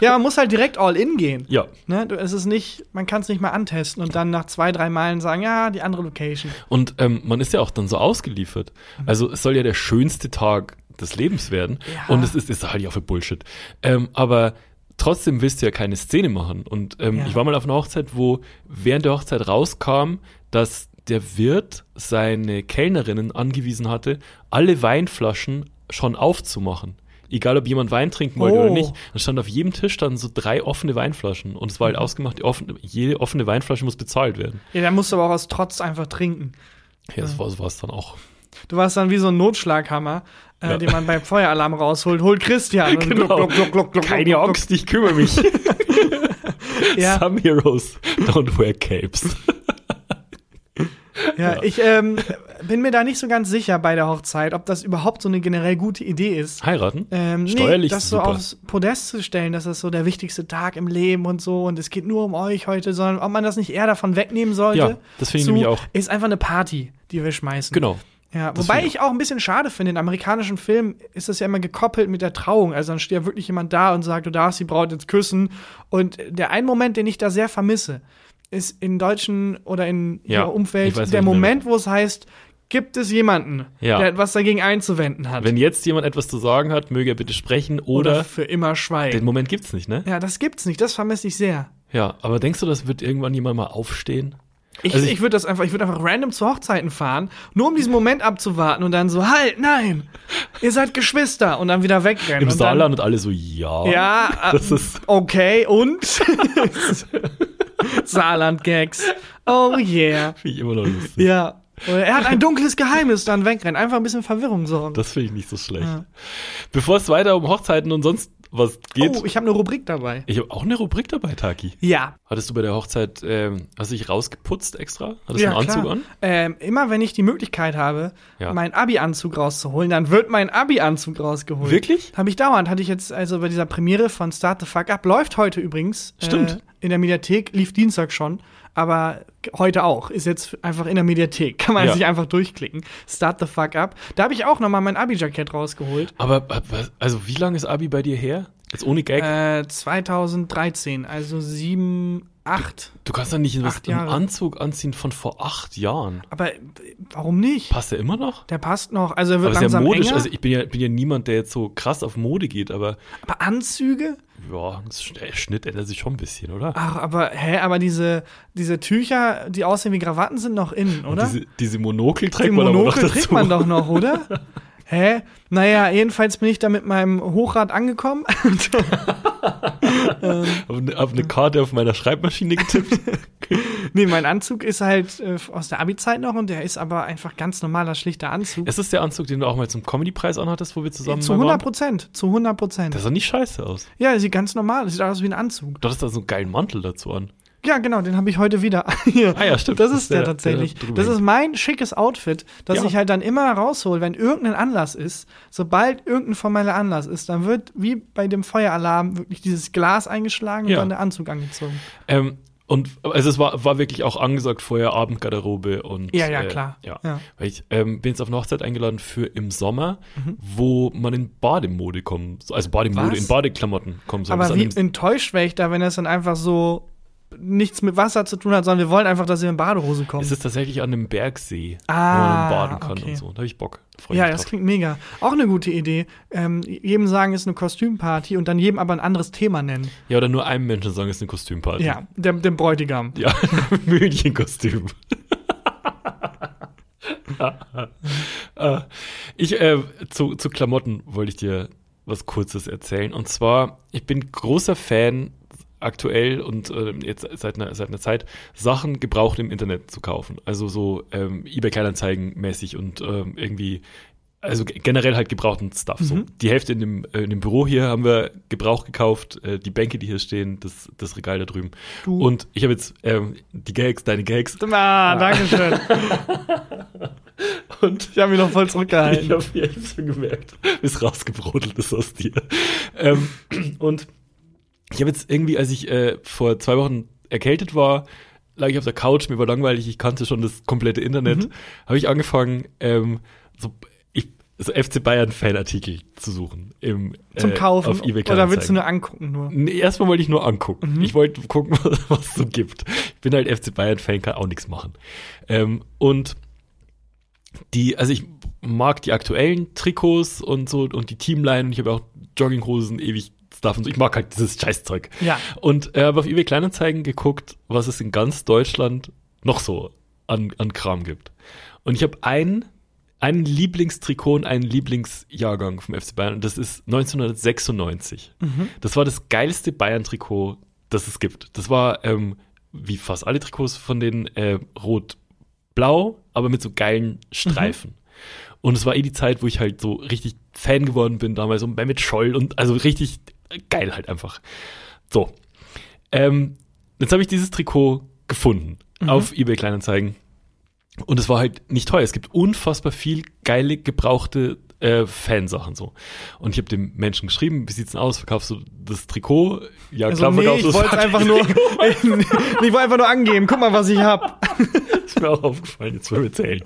Ja, man muss halt direkt all in gehen. Ja. Ne, du, es ist nicht, man kann es nicht mal antesten und dann nach zwei, drei Malen sagen, ja, die andere Location. Und ähm, man ist ja auch dann so ausgeliefert. Also es soll ja der schönste Tag des Lebens werden. Ja. Und es ist, ist halt ja für Bullshit. Ähm, aber trotzdem willst du ja keine Szene machen. Und ähm, Ja. ich war mal auf einer Hochzeit, wo während der Hochzeit rauskam, dass der Wirt seine Kellnerinnen angewiesen hatte, alle Weinflaschen schon aufzumachen. Egal, ob jemand Wein trinken wollte Oh. oder nicht. Dann stand auf jedem Tisch dann so drei offene Weinflaschen. Und es war halt Mhm. ausgemacht, die offene, jede offene Weinflasche muss bezahlt werden. Ja, da musst du aber auch aus Trotz einfach trinken. Ja, das war war's dann auch. Du warst dann wie so ein Notschlaghammer, Ja. den man beim Feueralarm rausholt. Hol Christian. Und Genau. gluck, gluck, gluck, gluck, Keine gluck. Angst, ich kümmere mich. Ja, Some heroes don't wear capes. ja, ich, ähm, bin mir da nicht so ganz sicher bei der Hochzeit, ob das überhaupt so eine generell gute Idee ist. Heiraten? Ähm, nee, Steuerlich das so super. aufs Podest zu stellen, dass das so der wichtigste Tag im Leben und so und es geht nur um euch heute, sondern ob man das nicht eher davon wegnehmen sollte. Ja, das finde ich nämlich auch. Ist einfach eine Party, die wir schmeißen. Genau. Ja, Das wobei ich auch ein bisschen schade finde, in amerikanischen Filmen ist das ja immer gekoppelt mit der Trauung. Also dann steht ja wirklich jemand da und sagt, du darfst die Braut jetzt küssen. Und der ein Moment, den ich da sehr vermisse, ist in deutschen oder in Ja, ihrer Umfeld weiß, der Moment, wo es heißt, gibt es jemanden, Ja. der etwas dagegen einzuwenden hat. Wenn jetzt jemand etwas zu sagen hat, möge er bitte sprechen oder, für immer schweigen. den Moment gibt's nicht, ne? Ja, das gibt's nicht. Das vermisse ich sehr. Ja, aber denkst du, das wird irgendwann jemand mal aufstehen? Ich, Also ich- ich würde das einfach, ich würde einfach random zu Hochzeiten fahren, nur um diesen Moment abzuwarten und dann so, halt, nein, ihr seid Geschwister und dann wieder wegrennen. Im und Saarland und alle so, ja. Dann, ja, äh, Das ist, okay, und? Saarland-Gags. Oh yeah. finde ich immer noch lustig. Ja. Er hat ein dunkles Geheimnis, dann wegrennen. Einfach ein bisschen Verwirrung sorgen. Das finde ich nicht so schlecht. Ja. Bevor es weiter um Hochzeiten und sonst was geht, oh, ich habe eine Rubrik dabei. ich habe auch eine Rubrik dabei, Taki. Ja. Hattest du bei der Hochzeit, ähm, hast du dich rausgeputzt extra? Hattest du einen Anzug klar. an? Ähm, immer wenn ich die Möglichkeit habe, Ja. meinen Abi-Anzug rauszuholen, dann wird mein Abi-Anzug rausgeholt. Wirklich? Habe ich dauernd. Hatte ich jetzt also bei dieser Premiere von Start the Fuck Up. Läuft heute übrigens. Stimmt. Äh, in der Mediathek. Lief Dienstag schon. Aber heute auch. Ist jetzt einfach in der Mediathek. Kann man Ja. sich einfach durchklicken. Start the Fuck Up. Da habe ich auch noch mal mein Abi-Jackett rausgeholt. Aber, aber, also wie lange ist Abi bei dir her? Jetzt ohne Gag? Äh, 2013. Also sieben, acht. du kannst doch nicht einen. Anzug anziehen von vor acht Jahren. Aber warum nicht? Passt der immer noch? Der passt noch. Also er wird Aber ist ja langsam modisch. enger. Also ich bin ja, bin ja niemand, der jetzt so krass auf Mode geht, aber aber Anzüge? ja, der Schnitt ändert sich schon ein bisschen, oder? Ach, aber, hä, aber diese, diese Tücher, die aussehen wie Krawatten, sind noch innen, oder? Diese, diese Monokel trägt Die man aber noch Monokel dazu. trägt man doch noch, oder? Hä? Naja, jedenfalls bin ich da mit meinem Hochrad angekommen. Hab eine, hab eine Karte auf meiner Schreibmaschine getippt. nee, mein Anzug ist halt äh, aus der Abi-Zeit noch und der ist aber einfach ganz normaler, schlichter Anzug. ist das der Anzug, den du auch mal zum Comedy-Preis anhattest, wo wir zusammen zu mal 100 waren? Prozent, zu 100 Prozent. Das sah nicht scheiße aus. Ja, der sieht ganz normal, das sieht aus wie ein Anzug. Du hattest da so einen geilen Mantel dazu an. Ja, genau, den habe ich heute wieder. Hier. Ah ja, stimmt. Das ist der, der, tatsächlich. der das ist mein schickes Outfit, das Ja. ich halt dann immer raushol, wenn irgendein Anlass ist. Sobald irgendein formeller Anlass ist, dann wird wie bei dem Feueralarm wirklich dieses Glas eingeschlagen und Ja. dann der Anzug angezogen. Ähm, und also es war, war wirklich auch angesagt vorher Abendgarderobe und Ja, ja, äh, klar. Ja. Ja. Weil ich ähm, bin jetzt auf eine Hochzeit eingeladen für im Sommer, Mhm. wo man in Bademode kommt. Also Bademode, Was? in Badeklamotten kommen soll. Aber wie enttäuscht wäre ich da, wenn das dann einfach so nichts mit Wasser zu tun hat, sondern wir wollen einfach, dass ihr in Badehose kommt. es ist tatsächlich an einem Bergsee, wo Ah, man baden kann okay. und so. Da habe ich Bock. Da ich ja, mich das klingt mega. Auch eine gute Idee. Ähm, jedem sagen, ist eine Kostümparty und dann jedem aber ein anderes Thema nennen. Ja, oder nur einem Menschen sagen, es ist eine Kostümparty. Ja, dem, dem Bräutigam. Ja, Münchenkostüm. Äh, ich, äh, zu, zu Klamotten wollte ich dir was Kurzes erzählen. Und zwar, ich bin großer Fan aktuell und äh, jetzt seit einer, seit einer Zeit, Sachen gebraucht im Internet zu kaufen. Also so ähm, eBay Kleinanzeigen mäßig und ähm, irgendwie, also ge- generell halt gebrauchten Stuff. So. Die Hälfte in dem, äh, in dem Büro hier haben wir Gebrauch gekauft, äh, die Bänke, die hier stehen, das, das Regal da drüben. Du. Und ich habe jetzt ähm, die Gags, deine Gags. Ah, danke schön. Und Ich habe mich noch voll zurückgehalten. ich habe ja, schon gemerkt, wie es rausgebrodelt ist aus dir. ähm, und ich habe jetzt irgendwie, als ich äh, vor zwei Wochen erkältet war, lag ich auf der Couch, mir war langweilig, ich kannte schon das komplette Internet, Mhm. habe ich angefangen, ähm, so, ich, so FC Bayern Fanartikel zu suchen im Zum äh, Kaufen. auf eBay Oder willst du nur angucken nur? Nee, erstmal wollte ich nur angucken. Mhm. Ich wollte gucken, was, es so gibt. Ich bin halt FC Bayern-Fan, kann auch nichts machen. Ähm, und die, also ich mag die aktuellen Trikots und so und die Teamline und ich habe auch Jogginghosen, ewig Stuff und so. Ich mag halt dieses Scheißzeug. Ja. Und äh, habe auf eBay Kleinanzeigen geguckt, was es in ganz Deutschland noch so an, an Kram gibt. Und ich habe einen, einen Lieblingstrikot und einen Lieblingsjahrgang vom FC Bayern und das ist 1996. Das war das geilste Bayern-Trikot, das es gibt. Das war ähm, wie fast alle Trikots von den äh, rot-blau, aber mit so geilen Streifen. Und es war eh die Zeit, wo ich halt so richtig Fan geworden bin damals und mit Scholl und also richtig geil halt einfach. So. Ähm, jetzt habe ich dieses Trikot gefunden auf eBay Kleinanzeigen. Und es war halt nicht teuer. Es gibt unfassbar viel geile, gebrauchte äh, Fansachen so. Und ich habe dem Menschen geschrieben, wie sieht's denn aus? Verkaufst du das Trikot? Ja, Also, klar, nee, verkaufst ich du das wollte einfach nur, ich wollte einfach nur angeben. Guck mal, was ich hab. ist mir auch aufgefallen, jetzt wollen wir zählen.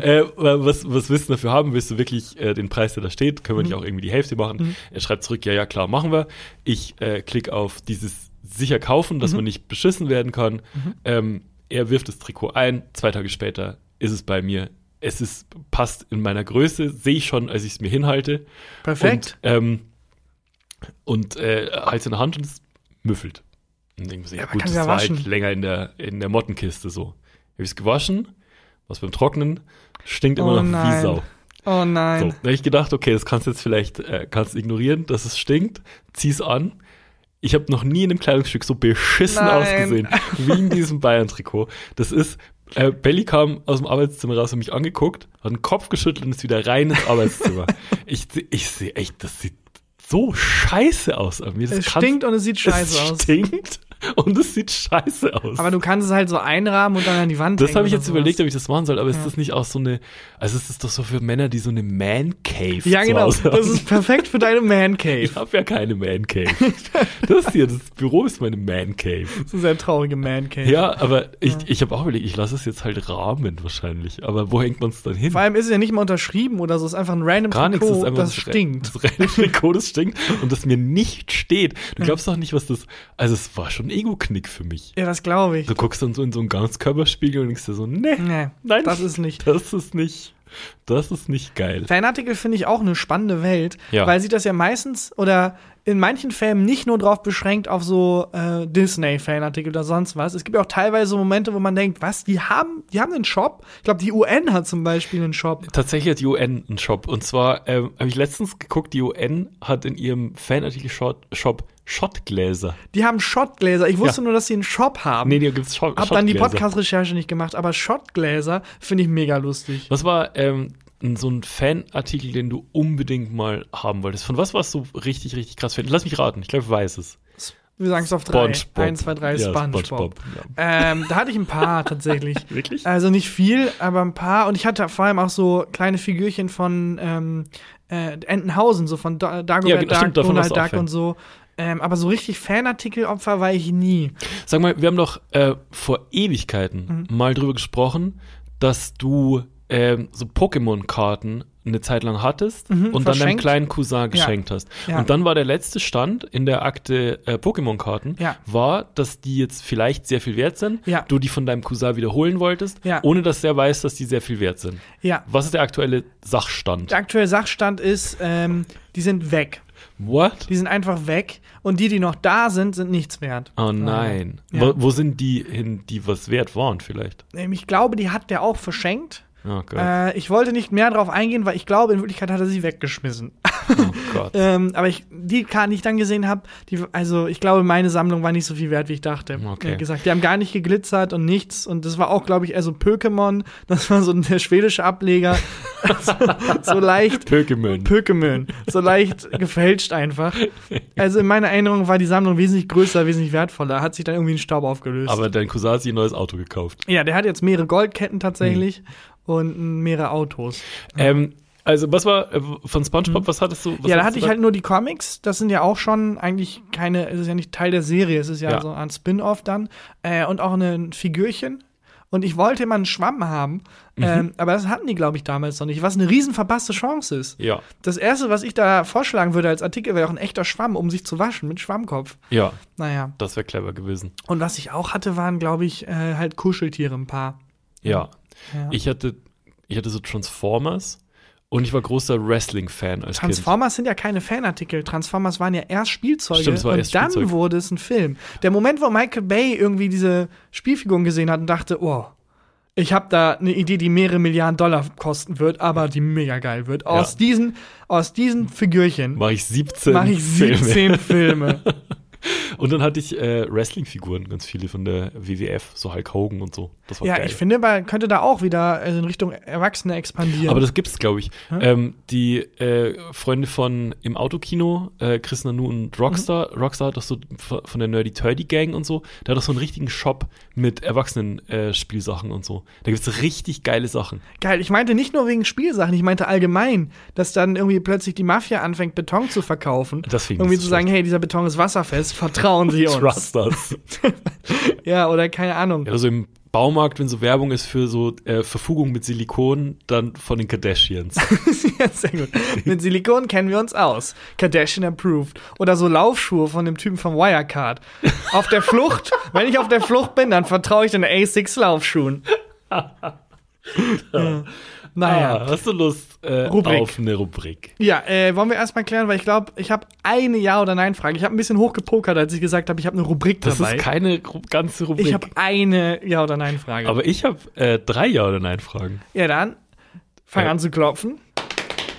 äh, was, was willst du dafür haben? Willst du wirklich äh, den Preis, der da steht? Können wir nicht auch irgendwie die Hälfte machen? Er schreibt zurück, ja, ja, klar, machen wir. Ich äh, klicke auf dieses sicher kaufen, dass man nicht beschissen werden kann. Ähm, er wirft das Trikot ein, zwei Tage später ist es bei mir. Es ist, passt in meiner Größe, sehe ich schon, als ich es mir hinhalte. Perfekt. Und, ähm, und äh, halt in der Hand und es müffelt. Und denke mir so, ja, Ja, gut, das ja war waschen. halt länger in der, in der Mottenkiste so. Habe ich es gewaschen, was beim Trocknen, stinkt immer Oh noch wie nein. Sau. Oh So, nein. da habe ich gedacht, okay, das kannst du jetzt vielleicht äh, kannst ignorieren, dass es stinkt, zieh's an. Ich habe noch nie in einem Kleidungsstück so beschissen Nein. ausgesehen wie in diesem Bayern-Trikot. Das ist, äh, Belly kam aus dem Arbeitszimmer raus und mich angeguckt, hat den Kopf geschüttelt und ist wieder rein ins Arbeitszimmer. ich seh- ich sehe echt, das sieht so scheiße aus mir. Das Es stinkt und es sieht scheiße es aus. stinkt und es sieht scheiße aus. Aber du kannst es halt so einrahmen und dann an die Wand Das habe ich jetzt sowas. überlegt, ob ich das machen soll, aber ist Ja. das nicht auch so eine, also ist das doch so für Männer, die so eine Man Cave Ja, genau. Hause Das haben? ist perfekt für deine Man Cave. Ich habe ja keine Man Cave. Das hier, das Büro ist meine Man Cave. Das ist eine sehr traurige Man Cave. Ja, aber ich, ich habe auch überlegt, ich lasse es jetzt halt rahmen wahrscheinlich. Aber wo hängt man es dann hin? Vor allem ist es ja nicht mal unterschrieben oder so. Es ist einfach ein random Gar nichts, das ist einfach das stinkt. Das reine Trikot, das stinkt und das mir nicht steht. Du glaubst doch nicht, was das. Also es war schon ein Ego-Knick für mich. Ja, das glaube ich. Du guckst dann so in so einen Ganzkörperspiegel und denkst dir so, nee, Nee, nein, das ist nicht. das ist nicht, das ist nicht geil. Fanartikel finde ich auch eine spannende Welt, Ja. weil sich das ja meistens oder in manchen Fällen nicht nur drauf beschränkt auf so äh, Disney-Fanartikel oder sonst was. Es gibt ja auch teilweise Momente, wo man denkt, was, die haben, die haben einen Shop? Ich glaube, die UN hat zum Beispiel einen Shop. Tatsächlich hat die UN einen Shop. Und zwar ähm, habe ich letztens geguckt, die UN hat in ihrem Fanartikel-Shop Shop Shotgläser. Die haben Shotgläser. Ich wusste Ja. nur, dass sie einen Shop haben. Nee, da gibt's Shot Hab dann die. Podcast-Recherche nicht gemacht, aber Shotgläser finde ich mega lustig. Was war ähm, so ein Fanartikel, den du unbedingt mal haben wolltest? Von was warst du richtig, richtig krass Fan? Lass mich raten, ich glaube, ich weiß es. Wir sagen es auf drei. SpongeBob. Eins, zwei, drei, SpongeBob. Ja. Ähm, da hatte ich ein paar tatsächlich. Wirklich? Also nicht viel, aber ein paar. Und ich hatte vor allem auch so kleine Figürchen von ähm, äh, Entenhausen, so von da Dagobert Ja, genau, Duck, stimmt, Donald Duck und so. Ähm, aber so richtig Fanartikel-Opfer war ich nie. Sag mal, wir haben doch äh, vor Ewigkeiten Mhm. mal drüber gesprochen, dass du ähm, so Pokémon-Karten eine Zeit lang hattest Mhm, und dann deinem kleinen Cousin geschenkt hast. Ja. Und dann war der letzte Stand in der Akte äh, Pokémon-Karten, Ja. war, dass die jetzt vielleicht sehr viel wert sind, Ja. du die von deinem Cousin wiederholen wolltest, Ja. ohne dass der weiß, dass die sehr viel wert sind. Ja. Was ist der aktuelle Sachstand? Der aktuelle Sachstand ist, ähm, die sind weg. What? Die sind einfach weg. Und die, die noch da sind, sind nichts wert. Oh nein. Ja. Wo, wo sind die hin, die was wert waren vielleicht? Ähm, Ich glaube, die hat der auch verschenkt. Oh. Äh, ich wollte nicht mehr drauf eingehen, weil ich glaube, in Wirklichkeit hat er sie weggeschmissen. oh Gott. ähm, aber ich, die Karten, die ich dann gesehen habe, also ich glaube, meine Sammlung war nicht so viel wert, wie ich dachte. Okay. Wie gesagt, die haben gar nicht geglitzert und nichts. Und das war auch, glaube ich, eher so Pokémon. Das war so der schwedische Ableger. so, so leicht. Pokémon. Pokémon. So leicht gefälscht einfach. Also in meiner Erinnerung war die Sammlung wesentlich größer, wesentlich wertvoller. Hat sich dann irgendwie in Staub aufgelöst. Aber dein Cousin hat sich ein neues Auto gekauft. ja, der hat jetzt mehrere Goldketten tatsächlich und mehrere Autos. Ähm, also, was war äh, von SpongeBob, was hattest du? Was Mhm. ja, da hatte ich halt nur die Comics. Das sind ja auch schon eigentlich keine, es ist ja nicht Teil der Serie, es ist ja, Ja. so ein Spin-off dann. Äh, und auch ein Figürchen. Und ich wollte immer einen Schwamm haben, Mhm. ähm, aber das hatten die, glaube ich, damals noch nicht, was eine riesen verpasste Chance ist. Ja, Das erste, was ich da vorschlagen würde als Artikel, wäre auch ein echter Schwamm, um sich zu waschen mit Schwammkopf. ja, Naja. das wäre clever gewesen. Und was ich auch hatte, waren, glaube ich, äh, halt Kuscheltiere ein paar. Ja. Ja. Ich hatte, ich hatte so Transformers und ich war großer Wrestling-Fan als Kind. Transformers sind ja keine Fanartikel. Transformers waren ja erst Spielzeuge Stimmt, es war und erst dann Spielzeug. wurde es ein Film. Der Moment, wo Michael Bay irgendwie diese Spielfiguren gesehen hat und dachte, oh, ich habe da eine Idee, die mehrere Milliarden Dollar kosten wird, aber die mega geil wird. Aus Ja. diesen, aus diesen Figürchen Mache ich 17 mache ich Filme. 17 Filme. Und dann hatte ich äh, Wrestling-Figuren, ganz viele von der WWF, so Hulk Hogan und so. Das war Ja, geil. ich finde, man könnte da auch wieder äh, in Richtung Erwachsene expandieren. Aber das gibt's, glaube ich. Ähm, die äh, Freunde von im Autokino, äh, Chris Nanu und Rockstar, Mhm. Rockstar hat doch so von der Nerdy Turdy Gang und so, der hat doch so einen richtigen Shop mit Erwachsenen äh, Spielsachen und so. Da gibt's richtig geile Sachen. Geil, ich meinte nicht nur wegen Spielsachen, ich meinte allgemein, dass dann irgendwie plötzlich die Mafia anfängt, Beton zu verkaufen. Das ich irgendwie zu sagen, hey, dieser Beton ist wasserfest, vertrauen Sie uns. Trust us. Ja, oder keine Ahnung. ja, also im Baumarkt, wenn so Werbung ist für so äh, Verfugung mit Silikon, dann von den Kardashians. ja, sehr gut. Mit Silikon kennen wir uns aus. Kardashian approved. Oder so Laufschuhe von dem Typen vom Wirecard. Auf der Flucht, wenn ich auf der Flucht bin, dann vertraue ich den A6 Laufschuhen. ja. Naja. Ah, hast du Lust äh, auf eine Rubrik? Ja, äh, wollen wir erstmal klären, weil ich glaube, ich habe eine Ja- oder Nein-Frage. Ich habe ein bisschen hochgepokert, als ich gesagt habe, ich habe eine Rubrik Das dabei. ist keine ganze Rubrik. ich habe eine Ja- oder Nein-Frage. aber ich habe äh, drei Ja- oder Nein-Fragen. Ja, dann fang Ja. an zu klopfen.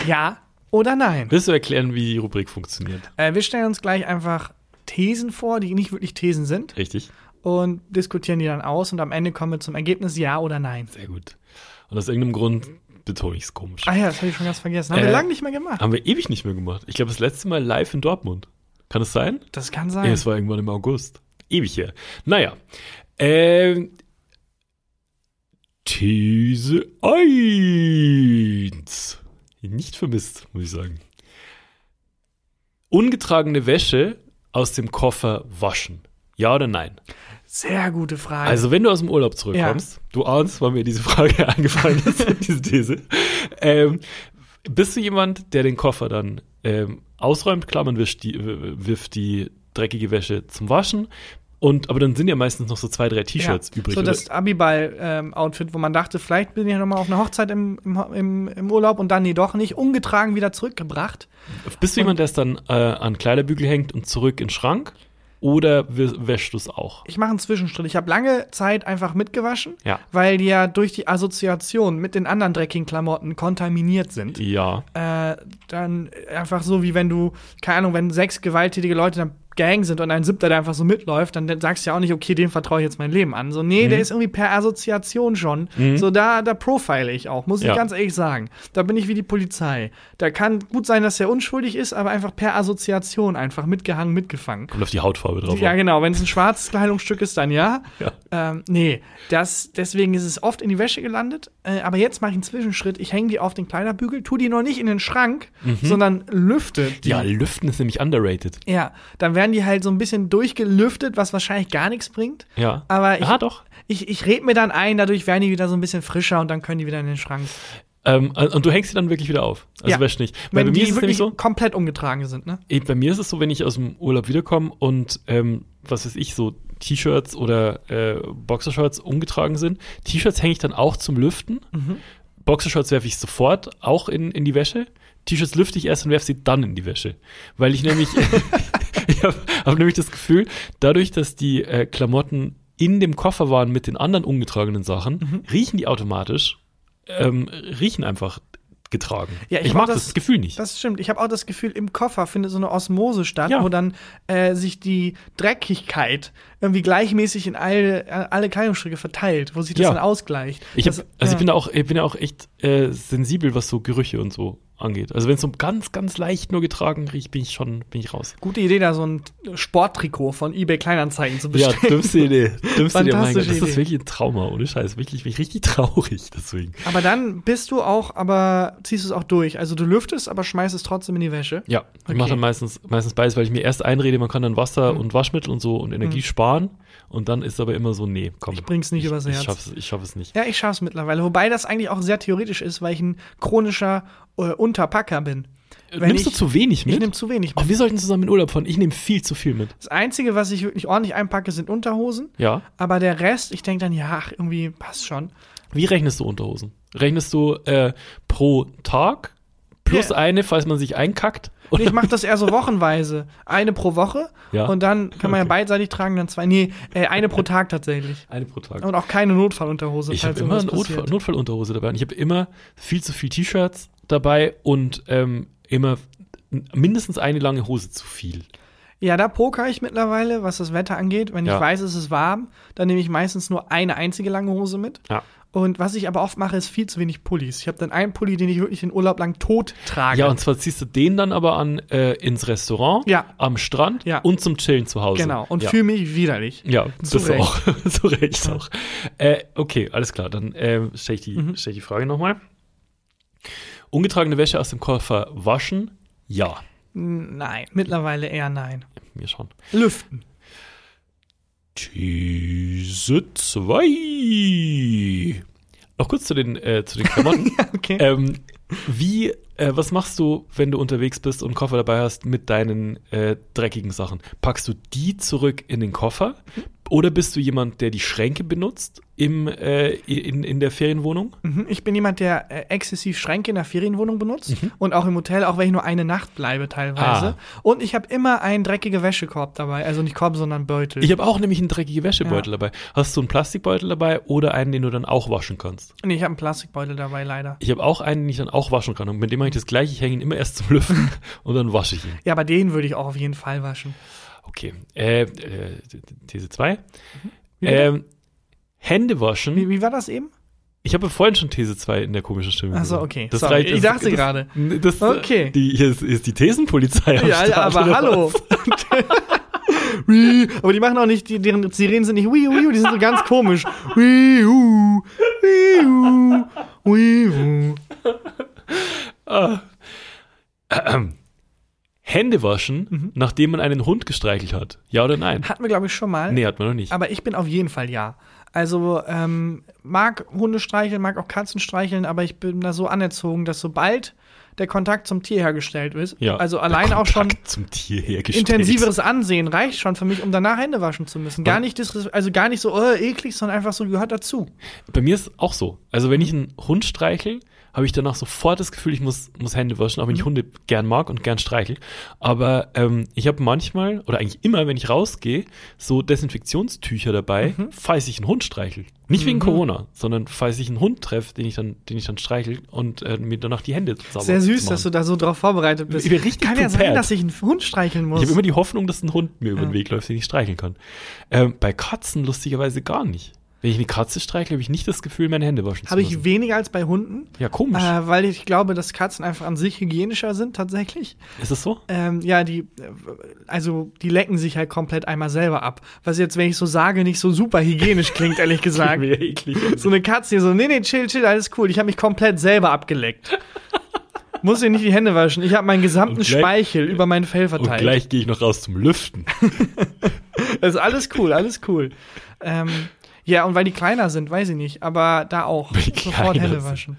Ja oder Nein? Willst du erklären, wie die Rubrik funktioniert? Äh, wir stellen uns gleich einfach Thesen vor, die nicht wirklich Thesen sind. Richtig? und diskutieren die dann aus und am Ende kommen wir zum Ergebnis Ja oder Nein. Sehr gut. Und aus irgendeinem Grund betone ich es komisch. Ah ja, das habe ich schon ganz vergessen. Haben Äh, wir lange nicht mehr gemacht. Haben wir ewig nicht mehr gemacht. Ich glaube, das letzte Mal live in Dortmund. Kann es sein? Das kann Ja, sein. es war irgendwann im August. Ewig her. Naja. Ähm, These 1. Nicht vermisst, muss ich sagen. Ungetragene Wäsche aus dem Koffer waschen. Ja oder nein? Sehr gute Frage. Also, wenn du aus dem Urlaub zurückkommst, du ahnst, wann mir diese Frage eingefallen ist, diese These. Ähm, bist du jemand, der den Koffer dann ähm, ausräumt? Klar, man wischt die, wirft die dreckige Wäsche zum Waschen. Und, aber dann sind ja meistens noch so zwei, drei T-Shirts ja, übrig. So das Abiball-Outfit, wo man dachte, vielleicht bin ich ja noch mal auf einer Hochzeit im, im, im, Urlaub und dann nee, doch nicht, ungetragen wieder zurückgebracht. Bist du jemand, der es dann äh, an Kleiderbügel hängt und zurück in den Schrank? Oder wä- wäschst du es auch? Ich mache einen Zwischenschritt. Ich habe lange Zeit einfach mitgewaschen, Ja. weil die ja durch die Assoziation mit den anderen dreckigen Klamotten kontaminiert sind. Ja. äh, dann einfach so, wie wenn du, keine Ahnung, wenn sechs gewalttätige Leute einer Gang sind und ein siebter, der einfach so mitläuft, dann sagst du ja auch nicht, okay, dem vertraue ich jetzt mein Leben an. So, nee, Mhm. der ist irgendwie per Assoziation schon. So, da, da profile ich auch, muss ich Ja. ganz ehrlich sagen. Da bin ich wie die Polizei. Da kann gut sein, dass er unschuldig ist, aber einfach per Assoziation einfach mitgehangen, mitgefangen. Kommt auf die Hautfarbe drauf. Ja, genau. Wenn es ein schwarzes Kleidungsstück ist, dann ja. Ja. Ähm, nee, das, deswegen ist es oft in die Wäsche gelandet. Äh, aber jetzt mache ich einen Zwischenschritt. Ich hänge die auf den Kleiderbügel, tu die noch nicht in den Schrank, sondern lüfte die. Mhm. Ja, Lüften ist nämlich underrated. Ja, dann werden die halt so ein bisschen durchgelüftet, was wahrscheinlich gar nichts bringt. Ja. Aber ich, Ja, doch. ich, ich red mir dann ein, dadurch werden die wieder so ein bisschen frischer und dann können die wieder in den Schrank. Ähm, und du hängst sie dann wirklich wieder auf. Also Ja. wäschst nicht. Weil Wenn bei die mir ist es wirklich so. komplett umgetragen sind, ne? Bei mir ist es so, wenn ich aus dem Urlaub wiederkomme und ähm, was weiß ich, so T-Shirts oder äh, Boxershorts umgetragen sind. T-Shirts hänge ich dann auch zum Lüften. Mhm. Boxershorts werfe ich sofort auch in, in die Wäsche. T-Shirts lüfte ich erst und werfe sie dann in die Wäsche. Weil ich nämlich, ich habe hab nämlich das Gefühl, dadurch, dass die äh, Klamotten in dem Koffer waren mit den anderen ungetragenen Sachen, Mhm. riechen die automatisch, ähm, riechen einfach getragen. Ja, ich ich mag das- das, Gefühl nicht. Das stimmt. Ich habe auch das Gefühl, im Koffer findet so eine Osmose statt, Ja. wo dann äh, sich die Dreckigkeit irgendwie gleichmäßig in alle, alle Kleidungsstücke verteilt, wo sich das Ja. dann ausgleicht. Ich, das, hab, also ja. ich bin da auch, ich bin ja auch echt äh, sensibel, was so Gerüche und so angeht. Also wenn es so ganz, ganz leicht nur getragen riecht, bin ich schon, bin ich raus. Gute Idee, da so ein Sporttrikot von eBay Kleinanzeigen zu Ja, bestellen. dümmste Idee. Dümmste Idee. Oh Mein Gott, das ist wirklich ein Trauma, ohne Scheiß. Wirklich, bin ich richtig traurig deswegen. Aber dann bist du auch, aber ziehst es auch durch. Also du lüftest, aber schmeißt es trotzdem in die Wäsche. Ja, ich Okay. mache dann meistens, meistens beides, weil ich mir erst einrede, man kann dann Wasser und Waschmittel und so und Energie sparen. Und dann ist aber immer so, nee, komm. Ich bring's nicht ich, übers ich Herz. Schaff's, ich schaff es nicht. Ja, ich schaff's mittlerweile. Wobei das eigentlich auch sehr theoretisch ist, weil ich ein chronischer äh, Unterpacker bin. Wenn Nimmst ich, du zu wenig Ich mit? nehme zu wenig mit. wir sollten zusammen in Urlaub fahren. Ich nehme viel zu viel mit. Das Einzige, was ich wirklich ordentlich einpacke, sind Unterhosen. Ja. Aber der Rest, ich denke dann, ja, ach, irgendwie passt schon. Wie rechnest du Unterhosen? Rechnest du äh, pro Tag plus Ja. eine, falls man sich einkackt? Nee, ich mache das eher so wochenweise. Eine pro Woche. Ja. Und dann kann man ja Okay. beidseitig tragen, dann zwei. Nee, äh, eine pro Tag tatsächlich. Eine pro Tag. Und auch keine Notfallunterhose. Ich habe immer eine Notfall. Notfallunterhose dabei. Und ich habe immer viel zu viel T-Shirts dabei und ähm, immer mindestens eine lange Hose zu viel. Ja, da poker ich mittlerweile, was das Wetter angeht. Wenn Ja. ich weiß, es ist warm, dann nehme ich meistens nur eine einzige lange Hose mit. Ja. Und was ich aber oft mache, ist viel zu wenig Pullis. Ich habe dann einen Pulli, den ich wirklich den Urlaub lang tot trage. Ja, und zwar ziehst du den dann aber an äh, ins Restaurant, Ja. am Strand Ja. und zum Chillen zu Hause. genau. Und ja. fühle mich widerlich. Ja, Zu das Recht. auch. Zu Recht auch. Äh, okay, alles klar. Dann ähm, stelle ich, die- Mhm. stell ich die Frage nochmal. Ungetragene Wäsche aus dem Koffer waschen? Ja, Nein, mittlerweile eher nein. mir schon. Lüften. These 2. Noch kurz zu den, äh, zu den Klamotten. Okay. ähm, wie, äh, was machst du, wenn du unterwegs bist und einen Koffer dabei hast mit deinen äh, dreckigen Sachen? Packst du die zurück in den Koffer? Oder bist du jemand, der die Schränke benutzt im, äh, in, in der Ferienwohnung? Mhm, Ich bin jemand, der äh, exzessiv Schränke in der Ferienwohnung benutzt und auch im Hotel, auch wenn ich nur eine Nacht bleibe teilweise. Ah. Und ich habe immer einen dreckigen Wäschekorb dabei, also nicht Korb, sondern Beutel. Ich habe auch nämlich einen dreckigen Wäschebeutel dabei. Hast du einen Plastikbeutel dabei oder einen, den du dann auch waschen kannst? nee, ich habe einen Plastikbeutel dabei, leider. Ich habe auch einen, den ich dann auch waschen kann. Und mit dem mache ich das gleiche. Ich hänge ihn immer erst zum Lüften und dann wasche ich ihn. Ja, aber den würde ich auch auf jeden Fall waschen. Okay. Äh, äh, These 2. Wie, bitte? Ähm, Hände waschen. wie, wie war das eben? Ich habe vorhin schon These 2 in der komischen Stimme. Ach so, gesagt. okay. Das Sorry, reicht, ich das- dachte das- gerade. Das, Okay. Die, hier ist, ist die Thesenpolizei. am Ja, ja, Start, aber hallo. aber die machen auch nicht, die, deren Sirenen sind nicht wii, wii, die sind so ganz komisch. Wii, uh, wii, uh, wii, uh. Hände waschen, Mhm. nachdem man einen Hund gestreichelt hat. Ja oder nein? Hatten wir, glaube ich, schon mal. Nee, hat man noch nicht. Aber ich bin auf jeden Fall ja. Also, ähm, mag Hunde streicheln, mag auch Katzen streicheln, aber ich bin da so anerzogen, dass sobald der Kontakt zum Tier hergestellt ist, ja. also allein auch schon Kontakt zum Tier hergestellt. intensiveres Ansehen reicht schon für mich, um danach Hände waschen zu müssen. Gar nicht, also gar nicht so oh, eklig, sondern einfach so gehört dazu. Bei mir ist auch so. Also wenn ich einen Hund streichel, habe ich danach sofort das Gefühl, ich muss, muss Hände waschen, auch wenn ich Mhm. Hunde gern mag und gern streichel. Aber ähm, ich habe manchmal, oder eigentlich immer, wenn ich rausgehe, so Desinfektionstücher dabei, Mhm. falls ich einen Hund streichel. Nicht wegen Corona, sondern falls ich einen Hund treffe, den ich dann, den ich dann streichel und äh, mir danach die Hände sauber Sehr süß, dass du da so drauf vorbereitet bist. Ich bin richtig Kann ja sein, dass ich einen Hund streicheln muss. Ich habe immer die Hoffnung, dass ein Hund mir über den Ja. Weg läuft, den ich streicheln kann. Ähm, bei Katzen lustigerweise gar nicht. Wenn ich eine Katze streichle, habe ich nicht das Gefühl, meine Hände waschen zu Habe ich weniger als bei Hunden, ja, komisch. äh, weil ich glaube, dass Katzen einfach an sich hygienischer sind tatsächlich. Ist das so? Ähm, ja, die, äh, also die lecken sich halt komplett einmal selber ab. Was jetzt, wenn ich so sage, nicht so super hygienisch klingt, ehrlich gesagt. Mir eklig. so eine Katze hier so, nee, nee, chill, chill, alles cool. Ich habe mich komplett selber abgeleckt. Muss ich nicht die Hände waschen. Ich habe meinen gesamten Und gleich- Speichel über mein Fell Und verteilt. gleich gehe ich noch raus zum Lüften. Also alles cool, alles cool. Ähm, ja, und weil die kleiner sind, weiß ich nicht, aber da auch. die Sofort Hände waschen.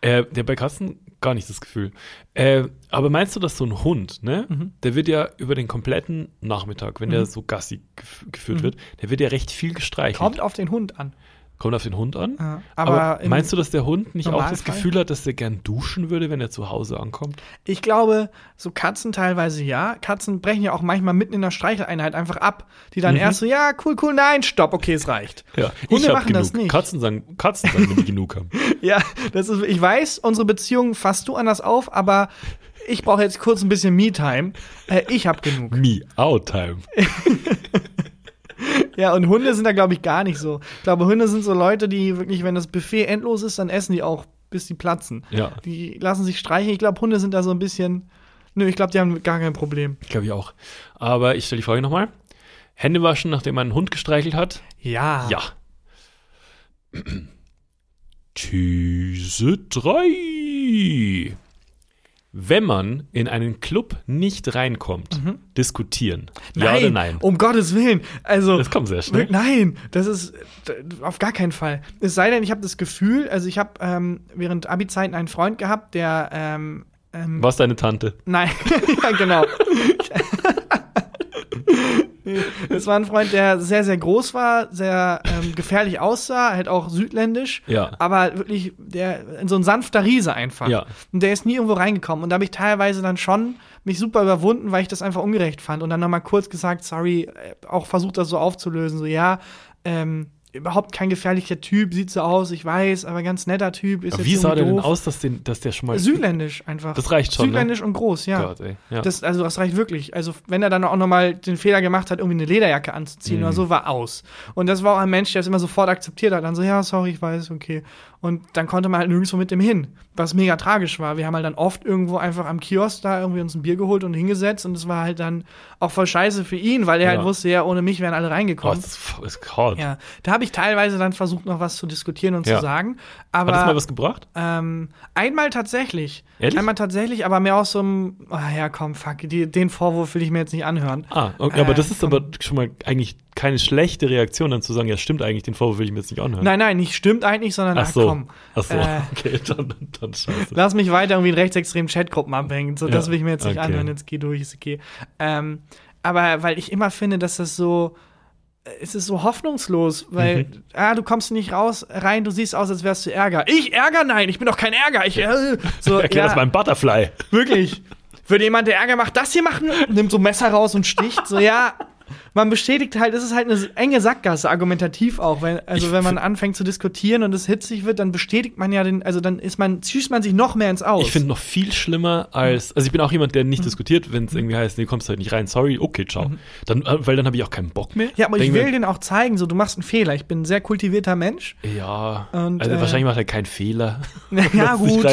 äh, der bei Katzen gar nicht das Gefühl. Äh, aber meinst du, dass so ein Hund, ne, Mhm. der wird ja über den kompletten Nachmittag, wenn der so Gassi gef geführt wird, der wird ja recht viel gestreichelt. Mhm. Kommt auf den Hund an. Kommt auf den Hund an. Ja, aber aber meinst du, dass der Hund nicht auch das? Gefühl hat, dass er gern duschen würde, wenn er zu Hause ankommt? Ich glaube, so Katzen teilweise ja. Katzen brechen ja auch manchmal mitten in der Streicheleinheit einfach ab. Die dann Mhm. erst so, ja, cool, cool, nein, stopp, okay, es reicht. Ja, Hunde hab machen genug. das nicht. Katzen sagen, Katzen sagen, wenn die genug haben. Ja, das ist, ich weiß, unsere Beziehung fasst du anders auf, aber ich brauche jetzt kurz ein bisschen Me-Time. Äh, ich hab genug. Me, out time. Ja, und Hunde sind da, glaube ich, gar nicht so. Ich glaube, Hunde sind so Leute, die wirklich, wenn das Buffet endlos ist, dann essen die auch, bis die platzen. Ja. Die lassen sich streichen. Ich glaube, Hunde sind da so ein bisschen. Nö, ich glaube, die haben gar kein Problem. Glaube ich auch. Aber ich stelle die Frage nochmal. Hände waschen, nachdem man einen Hund gestreichelt hat? Ja. Ja. These 3. Wenn man in einen Club nicht reinkommt, diskutieren. Ja oder nein? Um Gottes Willen. Also. Das kommt sehr schnell. Nein, das ist auf gar keinen Fall. Es sei denn, ich habe das Gefühl, also ich habe ähm, während Abi-Zeiten einen Freund gehabt, der ähm, ähm, Was deine Tante? Nein, ja, genau. Es war ein Freund, der sehr, sehr groß war, sehr ähm, gefährlich aussah, halt auch südländisch, Ja. aber wirklich der, so ein sanfter Riese einfach. Ja. Und der ist nie irgendwo reingekommen. Und da habe ich teilweise dann schon mich super überwunden, weil ich das einfach ungerecht fand. Und dann nochmal kurz gesagt, sorry, äh, auch versucht das so aufzulösen, so ja, ähm, überhaupt kein gefährlicher Typ, sieht so aus, ich weiß, aber ganz netter Typ. Ist Aber jetzt wie sah der denn doof. aus, dass, den, dass der schon mal. Südländisch einfach. Das reicht schon, ne? Südländisch und groß, ja. Gott, ey. Ja. Das, also das reicht wirklich. Also wenn er dann auch nochmal den Fehler gemacht hat, irgendwie eine Lederjacke anzuziehen Mhm. oder so, war aus. Und das war auch ein Mensch, der es immer sofort akzeptiert hat. Dann so, ja, sorry, ich weiß, okay. Und dann konnte man halt nirgendwo mit dem hin. Was mega tragisch war. Wir haben halt dann oft irgendwo einfach am Kiosk da irgendwie uns ein Bier geholt und hingesetzt. Und es war halt dann auch voll scheiße für ihn, weil er Ja. halt wusste, ja, ohne mich wären alle oh, reingekommen. das ist, hart. Ja, da habe ich teilweise dann versucht, noch was zu diskutieren und Ja. zu sagen. Hat das mal Aber was gebracht? ähm, einmal tatsächlich. Ehrlich? Einmal tatsächlich, aber mehr aus so einem, ah ja, komm, fuck, die, den Vorwurf will ich mir jetzt nicht anhören. Ah, okay, aber Äh, das ist aber schon mal eigentlich keine schlechte Reaktion, dann zu sagen, ja, stimmt eigentlich, den Vorwurf will ich mir jetzt nicht anhören. Nein, nein, nicht stimmt eigentlich, sondern Ach ach, so. komm. Ach so, Äh, okay, dann, dann, scheiße. Lass mich weiter irgendwie in rechtsextremen Chatgruppen abhängen. So, das Ja, will ich mir jetzt nicht okay. anhören. Jetzt geh durch, ist okay. Ähm, aber weil ich immer finde, dass das so, äh, es ist so hoffnungslos, weil, Mhm. ah, du kommst nicht raus, rein, du siehst aus, als wärst du Ärger. Ich Ärger? Nein, ich bin doch kein Ärger. Ich, äh, so, Erklär das beim Butterfly. Wirklich. Würde jemand, der Ärger macht, das hier machen? Nimmt so ein Messer raus und sticht. So, ja. Man bestätigt halt, es ist halt eine enge Sackgasse, argumentativ auch. Weil, also, wenn man anfängt zu diskutieren und es hitzig wird, dann bestätigt man ja den, also dann ist man, schießt man sich noch mehr ins Aus. Ich finde noch viel schlimmer als, also ich bin auch jemand, der nicht diskutiert, wenn es irgendwie heißt, nee, kommst halt nicht rein, sorry, okay, ciao. Dann, äh, weil dann habe ich auch keinen Bock mehr. ja, aber ich will denen auch zeigen, so, du machst einen Fehler. Ich bin ein sehr kultivierter Mensch. Ja, Und, also äh, wahrscheinlich macht er keinen Fehler. Ja, wenn gut.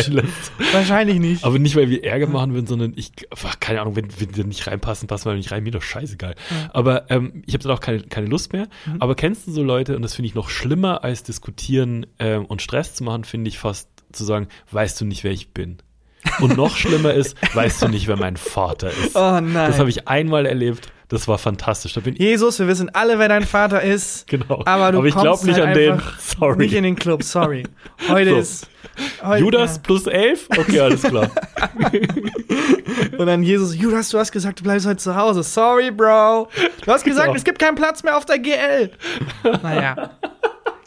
Wahrscheinlich nicht. Aber nicht, weil wir Ärger machen würden, sondern ich, ach, keine Ahnung, wenn, wenn wir nicht reinpassen, passen wir nicht rein, mir doch scheißegal. Aber ähm, ich habe dann auch keine, keine Lust mehr. Mhm. Aber kennst du so Leute, und das finde ich noch schlimmer als diskutieren ähm, und Stress zu machen, finde ich fast zu sagen, weißt du nicht, wer ich bin. Und noch schlimmer ist, weißt du nicht, wer mein Vater ist. Oh nein. Das habe ich einmal erlebt. Das war fantastisch. Da bin ich, Jesus, wir wissen alle, wer dein Vater ist. genau. Aber du ich kommst glaube nicht halt an den. Sorry. Nicht in den Club, sorry. Heute So. ist. Heute, Judas plus elf? Okay, alles klar. Und dann Jesus, Judas, du hast gesagt, du bleibst heute zu Hause. Sorry, Bro. Du hast gesagt, Genau. es gibt keinen Platz mehr auf der GL. Naja.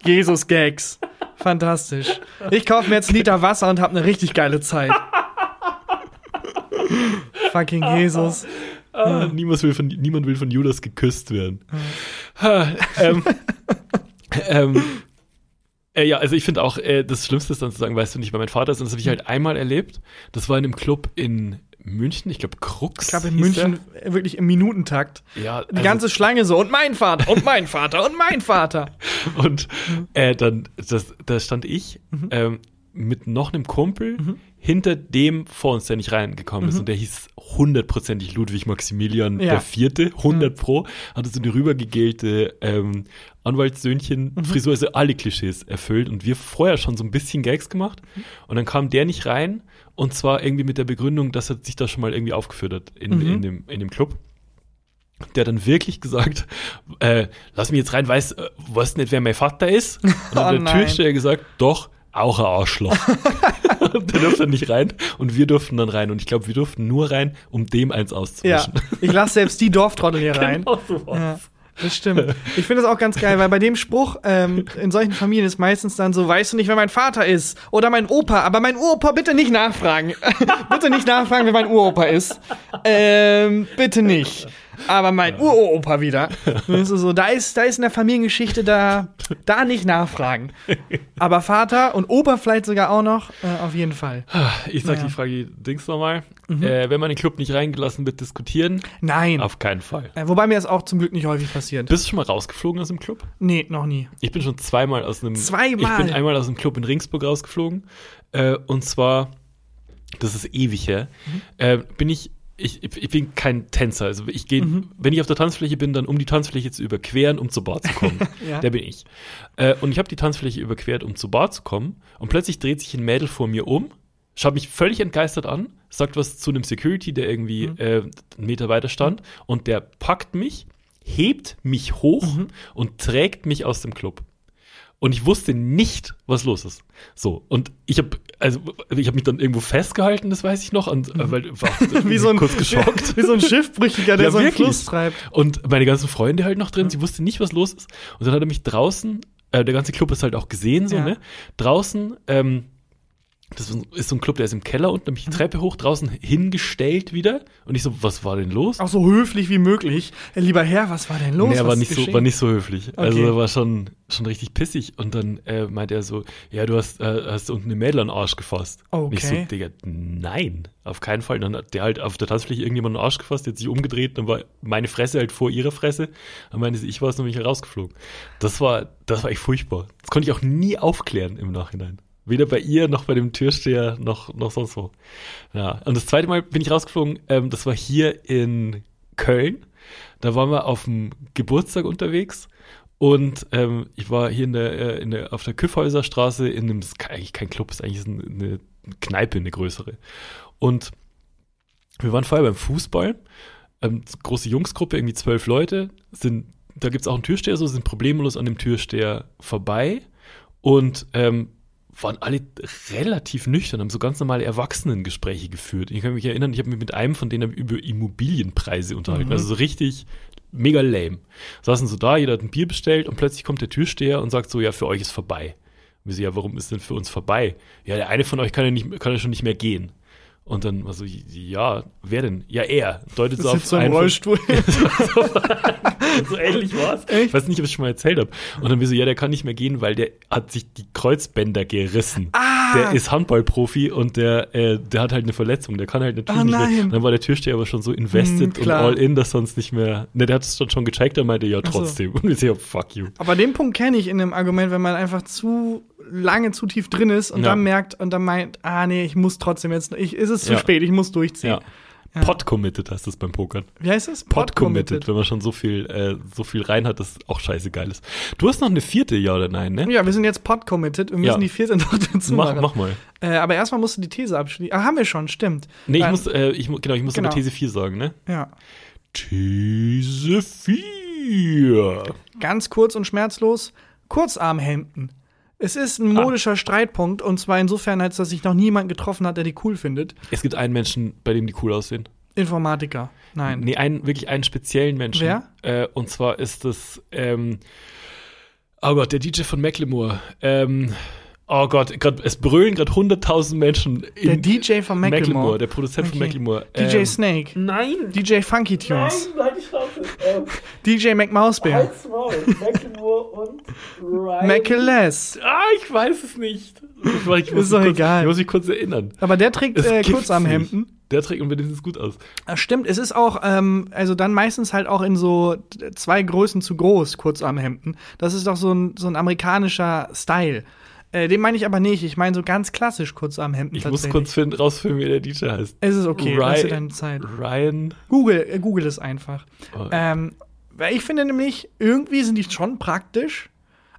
Jesus-Gags. Fantastisch. Ich kaufe mir jetzt einen Liter Wasser und habe eine richtig geile Zeit. Fucking Jesus. Ah, niemand, will von, niemand will von Judas geküsst werden. Ha, ähm, ähm, äh, ja, also ich finde auch, äh, das Schlimmste ist dann zu sagen, weißt du nicht, wer mein Vater ist. Und das habe ich halt einmal erlebt. Das war in einem Club in München, ich glaube Krux. Ich glaube in München wirklich im Minutentakt. Der. Ja, Die also- ganze Schlange so. Und mein Vater, und mein Vater, und mein Vater. Und äh, dann, das, da stand ich Mhm. ähm, mit noch einem Kumpel hinter dem vor uns, der nicht reingekommen ist. Und der hieß hundertprozentig Ludwig Maximilian Mhm. Ja. der Vierte, 100 pro, hatte so eine rübergegelte ähm, Anwaltssöhnchen-Frisur, also alle Klischees erfüllt. Und wir vorher schon so ein bisschen Gags gemacht. Und dann kam der nicht rein. Und zwar irgendwie mit der Begründung, dass er sich da schon mal irgendwie aufgeführt hat in, Mhm. in, dem, in dem Club der hat dann wirklich gesagt, äh, lass mich jetzt rein, weiß, äh, weißt nicht, wer mein Vater ist? Und dann Oh hat der. Türsteher gesagt, doch, auch ein Arschloch. der durfte dann nicht rein und wir durften dann rein. Und ich glaube, wir durften nur rein, um dem eins Ja, auszuwischen. ich lasse selbst die Dorftrottel hier rein. Genau. Ja, das stimmt. Ich finde das auch ganz geil, weil bei dem Spruch ähm, in solchen Familien ist meistens dann so, weißt du nicht, wer mein Vater ist oder mein Opa, aber mein Uropa bitte nicht nachfragen. bitte nicht nachfragen, wer mein Uropa ist. Ähm, bitte nicht. Aber mein Uropa wieder. Ist so, da ist, da ist in der Familiengeschichte da, da nicht nachfragen. Aber Vater und Opa vielleicht sogar auch noch, äh, auf jeden Fall. Ich sag Naja. die Frage Dings nochmal. Mhm. Äh, wenn man in den Club nicht reingelassen wird, diskutieren? Nein. Auf keinen Fall. Äh, wobei mir das auch zum Glück nicht häufig passiert. Bist du schon mal rausgeflogen aus dem Club? Nee, noch nie. Ich bin schon zweimal aus einem. Zweimal? Ich bin einmal aus einem Club in Ringsburg rausgeflogen. Äh, und zwar, das ist ewig her, Mhm. äh, bin ich. Ich, ich bin kein Tänzer. Also ich gehe, Mhm. wenn ich auf der Tanzfläche bin, dann um die Tanzfläche zu überqueren, um zur Bar zu kommen. Ja. Der bin ich. Äh, und ich habe die Tanzfläche überquert, um zur Bar zu kommen. Und plötzlich dreht sich ein Mädel vor mir um, schaut mich völlig entgeistert an, sagt was zu einem Security, der irgendwie Mhm. äh, einen Meter weiter stand. Und der packt mich, hebt mich hoch Mhm. und trägt mich aus dem Club. Und ich wusste nicht, was los ist. So, und ich habe also ich habe mich dann irgendwo festgehalten, das weiß ich noch, und äh, weil war Mhm. Wie so ein, kurz geschockt. Wie so ein Schiffbrüchiger, der Ja, so einen wirklich. Fluss treibt. Und meine ganzen Freunde halt noch drin, sie wusste nicht, was los ist. Und dann hat er mich draußen, äh, der ganze Club ist halt auch gesehen, so, Ja. ne? Draußen ähm, das ist so ein Club, der ist im Keller unten, habe ich die Treppe hoch, draußen hingestellt wieder. Und ich so, was war denn los? Auch so höflich wie möglich. Äh, lieber Herr, was war denn los? Nee, er war nicht, so, war nicht so höflich. Also Okay. er war schon, schon richtig pissig. Und dann äh, meinte er so, ja, du hast, äh, hast unten eine Mädel an den Arsch gefasst. Und ich so, Okay. Digga, nein, auf keinen Fall. Dann hat der halt auf der Tanzfläche irgendjemand an den Arsch gefasst, der hat sich umgedreht, dann war meine Fresse halt vor ihrer Fresse. Dann meinte sie, ich war es nämlich herausgeflogen. Das war, das war echt furchtbar. Das konnte ich auch nie aufklären im Nachhinein. Weder bei ihr noch bei dem Türsteher noch, noch sonst wo. Ja. Und das zweite Mal bin ich rausgeflogen, ähm, das war hier in Köln. Da waren wir auf dem Geburtstag unterwegs und ähm, ich war hier in der, äh, in der, auf der Küffhäuser Straße in einem, das ist eigentlich kein Club, ist eigentlich eine, Kneipe, eine größere. Und wir waren vorher beim Fußball, ähm, große Jungsgruppe, irgendwie zwölf Leute, sind, da gibt's auch einen Türsteher, so sind problemlos an dem Türsteher vorbei und ähm, waren alle relativ nüchtern, haben so ganz normale Erwachsenengespräche geführt. Ich kann mich erinnern, ich habe mich mit einem von denen über Immobilienpreise unterhalten. Also so richtig mega lame. Saßen so da, jeder hat ein Bier bestellt und plötzlich kommt der Türsteher und sagt so, ja, für euch ist vorbei. Und wir so, ja, warum ist denn für uns vorbei? Ja, der eine von euch kann ja, nicht, kann ja schon nicht mehr gehen. Und dann war so, ja, wer denn? Ja, er. Deutet so auf so einen Rollstuhl. so ähnlich war's. Ich weiß nicht, ob ich es schon mal erzählt habe. Und dann wir so, ja, der kann nicht mehr gehen, weil der hat sich die Kreuzbänder gerissen. Ah. Der ist Handballprofi und der, äh, der hat halt eine Verletzung. Der kann halt natürlich Ah, nicht mehr. Und dann war der Türsteher aber schon so invested Hm, und all in, dass sonst nicht mehr. Ne, der hat es dann schon gecheckt, der meinte, ja, Ach so. trotzdem. Und wir so, fuck you. Aber den Punkt kenne ich in dem Argument, wenn man einfach zu lange zu tief drin ist und Ja. dann merkt und dann meint, ah nee, ich muss trotzdem jetzt, ich, ist es zu Ja. spät, ich muss durchziehen. Ja. Pot committed heißt das beim Pokern. Wie heißt es? Pot committed, wenn man schon so viel, äh, so viel rein hat, das auch scheiße geil ist. Du hast noch eine vierte, ja oder nein, ne? Ja, wir sind jetzt pot committed, wir müssen Ja. die vierte noch dazu Mach, machen. mach mal. Äh, aber erstmal musst du die These abschließen. Ah, haben wir schon, stimmt. Nee, ich muss, äh, ich, genau, ich muss Genau. aber These 4 sagen, ne? Ja. These 4. Ganz kurz und schmerzlos, Kurzarmhemden. Es ist ein Ah. modischer Streitpunkt und zwar insofern, als dass sich noch niemand getroffen hat, der die cool findet. Es gibt einen Menschen, bei dem die cool aussehen. Informatiker. Nein. Nee, einen, wirklich einen speziellen Menschen. Wer? Äh, und zwar ist das, ähm, oh Gott, der DJ von Macklemore. Ähm, oh Gott, grad, es brüllen gerade 100.000 Menschen. Der in- DJ von Macklemore. der Produzent von Okay. Macklemore. DJ Ähm, Snake. Nein! DJ Funky Tunes. nein, die Schnauze. Ähm, DJ. Maul. Macklemore und Ryan. McLess. Ah, ich weiß es nicht. Ich, muss- ich muss Ist doch kurz, egal. Ich muss mich kurz erinnern. Aber der trägt äh, Kurzarmhemden. nicht. Der trägt und wenigstens gut aus. Das stimmt, es ist auch, ähm, also dann meistens halt auch in so zwei Größen zu groß, Kurzarmhemden. Das ist doch so ein, so ein amerikanischer Style. Äh, den meine ich aber nicht. Ich meine so ganz klassisch Kurzarmhemden. Ich muss kurz finden, rausfinden, wie der DJ heißt. Es ist okay, lass dir Ryan- deine Zeit. Ryan. Google, äh, Google es einfach. Oh. Ähm, weil ich finde nämlich, irgendwie sind die schon praktisch.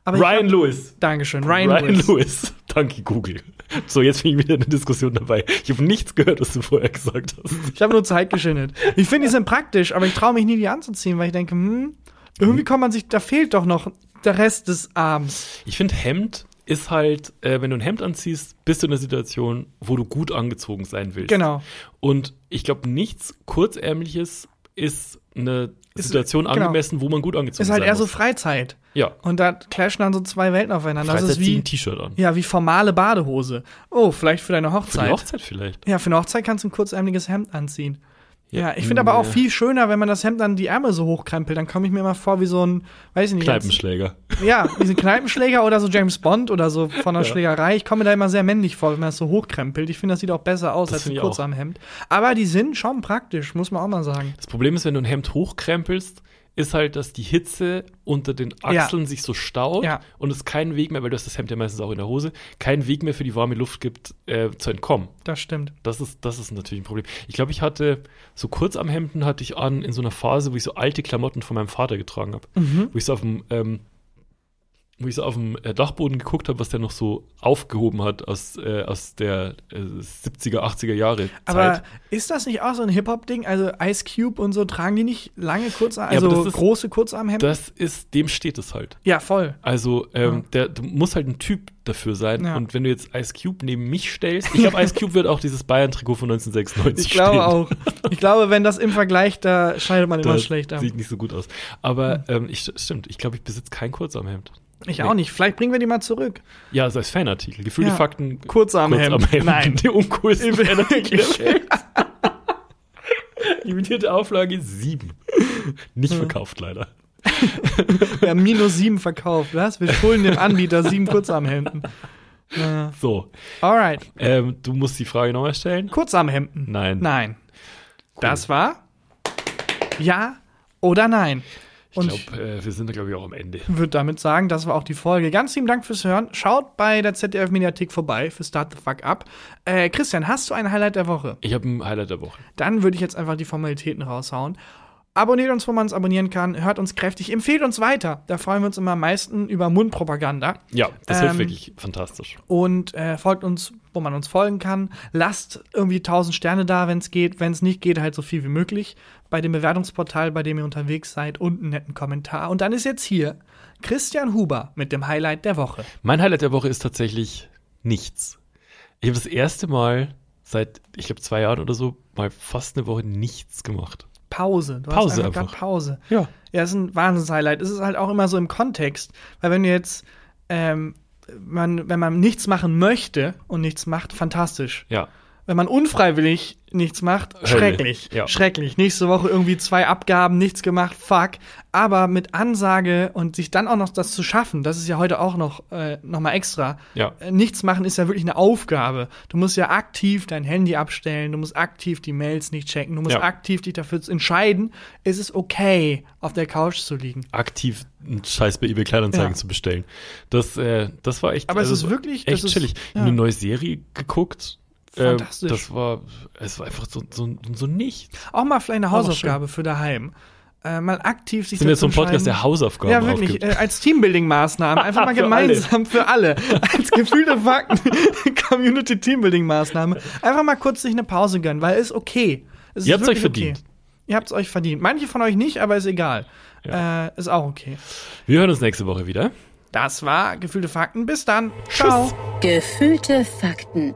Aber Ryan ich, Lewis. Dankeschön, Ryan, Ryan Lewis. Lewis. Danke, Google. So, jetzt bin ich wieder in der Diskussion dabei. Ich habe nichts gehört, was du vorher gesagt hast. Ich habe nur Zeit geschindet. Ich finde, die sind praktisch, aber ich traue mich nie, die anzuziehen, weil ich denke, hm, irgendwie kommt man sich, da fehlt doch noch der Rest des Arms. Ich finde, Hemd ist halt, äh, wenn du ein Hemd anziehst, bist du in einer Situation, wo du gut angezogen sein willst. Genau. Und ich glaube, nichts kurzärmliches ist eine Ist- Situation genau. angemessen, wo man gut angezogen Ist halt sein eher so muss. Freizeit. Ja. Und da clashen dann so zwei Welten aufeinander. Das Freizeit ist zieh wie, ein T-Shirt an. ja, wie formale Badehose. Oh, vielleicht für deine Für Hochzeit. die Hochzeit vielleicht. Ja, für eine Hochzeit kannst du ein kurzärmliches Hemd anziehen. Ja, ich finde aber auch viel schöner, wenn man das Hemd dann die Ärmel so hochkrempelt. Dann komme ich mir immer vor wie so ein, weiß ich nicht. Kneipenschläger. Jetzt, ja, wie so ein Kneipenschläger oder so James Bond oder so von der Ja. Schlägerei. Ich komme mir da immer sehr männlich vor, wenn man das so hochkrempelt. Ich finde, das sieht auch besser aus Das als ein auch. Kurzarmhemd. Aber die sind schon praktisch, muss man auch mal sagen. Das Problem ist, wenn du ein Hemd hochkrempelst, ist halt, dass die Hitze unter den Achseln sich so staut Ja. und es keinen Weg mehr, weil du hast das Hemd ja meistens auch in der Hose, keinen Weg mehr für die warme Luft gibt, äh, zu entkommen. Das stimmt. Das ist, das ist natürlich ein Problem. Ich glaube, ich hatte so kurz am Hemden hatte ich an in so einer Phase, wo ich so alte Klamotten von meinem Vater getragen habe. Mhm. Wo ich so auf dem, ähm, wo ich so auf dem äh, Dachboden geguckt habe, was der noch so aufgehoben hat aus, äh, aus der äh, 70er, 80er Jahre Aber Zeit. ist das nicht auch so ein Hip-Hop-Ding? Also Ice Cube und so tragen die nicht lange Kurzarm, Ja, also das ist- große Kurzarmhemden? Das ist, dem steht es halt. Ja, voll. Also, ähm, Ja. der, du musst halt ein Typ dafür sein. Ja. Und wenn du jetzt Ice Cube neben mich stellst, ich glaube, Ice Cube wird auch dieses Bayern-Trikot von 1996 Ich glaube stehen. auch. Ich glaube, wenn das im Vergleich, da scheidet man immer schlecht ab. sieht nicht so gut aus. Aber ähm, ich, stimmt, ich glaube, ich besitze kein Kurzarmhemd. Ich Nee. auch nicht. Vielleicht bringen wir die mal zurück. Ja, also als Fanartikel. Gefühlte Ja. Fakten. Kurz am Hemd. Nein. Die uncoolsten Fanartikel. Limitierte Auflage 7. Nicht verkauft leider. Wir haben minus sieben verkauft. Was? Wir schulden dem Anbieter sieben Kurzarmhemden. Ja. So, Alright. ähm, du musst die Frage nochmal stellen. Kurzarmhemden. Nein. Nein. Das war ja oder nein. Ich glaube, äh, wir sind da, glaube ich, auch am Ende. würde damit sagen, das war auch die Folge. Ganz lieben Dank fürs Hören. Schaut bei der ZDF-Mediathek vorbei für Start the Fuck Up. Äh, Christian, hast du ein Highlight der Woche? Ich habe ein Highlight der Woche. Dann würde ich jetzt einfach die Formalitäten raushauen. Abonniert uns, wo man uns abonnieren kann. Hört uns kräftig. Empfehlt uns weiter. Da freuen wir uns immer am meisten über Mundpropaganda. Ja, das Ähm, hilft wirklich fantastisch. Und äh, folgt uns, wo man uns folgen kann. Lasst irgendwie 1000 Sterne da, wenn es geht. Wenn es nicht geht, halt so viel wie möglich. Bei dem Bewertungsportal, bei dem ihr unterwegs seid. Und einen netten Kommentar. Und dann ist jetzt hier Christian Huber mit dem Highlight der Woche. Mein Highlight der Woche ist tatsächlich nichts. Ich habe das erste Mal seit, ich glaube, zwei Jahren oder so, mal fast eine Woche nichts gemacht. Pause. Du Pause hast einfach, einfach. Pause. Ja. Ja, ist ein Wahnsinns-Highlight. Es ist halt auch immer so im Kontext. Weil wenn du jetzt, ähm, man, wenn man nichts machen möchte und nichts macht, fantastisch. Ja. Wenn man unfreiwillig nichts macht, schrecklich. ja. Schrecklich. Nächste Woche irgendwie zwei Abgaben, nichts gemacht, fuck. Aber mit Ansage und sich dann auch noch das zu schaffen, das ist ja heute auch noch, äh, noch mal extra. Ja. Äh, Nichts machen ist ja wirklich eine Aufgabe. Du musst ja aktiv dein Handy abstellen, du musst aktiv die Mails nicht checken, du musst Ja. aktiv dich dafür entscheiden, ist es okay, auf der Couch zu liegen. aktiv einen Scheiß bei eBay Kleinanzeigen Ja. zu bestellen. Das, äh, das war echt. Aber es also ist war wirklich- echt das ist- chillig. ja. Eine neue Serie geguckt. Äh, Fantastisch. das war, es war einfach so, so, so nichts. Auch mal vielleicht eine Hausaufgabe für daheim. Äh, mal aktiv sich Sind wir jetzt so ein Podcast, der. Hausaufgaben Ja, wirklich. Äh, als Teambuilding-Maßnahme. Einfach mal Für gemeinsam für alle. Als gefühlte Fakten. Community-Teambuilding-Maßnahme. Einfach mal kurz sich eine Pause gönnen, weil es ist okay. Es Ihr ist habt's euch verdient. Ihr habt es euch verdient. Manche von euch nicht, aber ist egal. Äh, ist auch okay. Wir hören uns nächste Woche wieder. Das war Gefühlte Fakten. Bis dann. Ciao. Gefühlte Fakten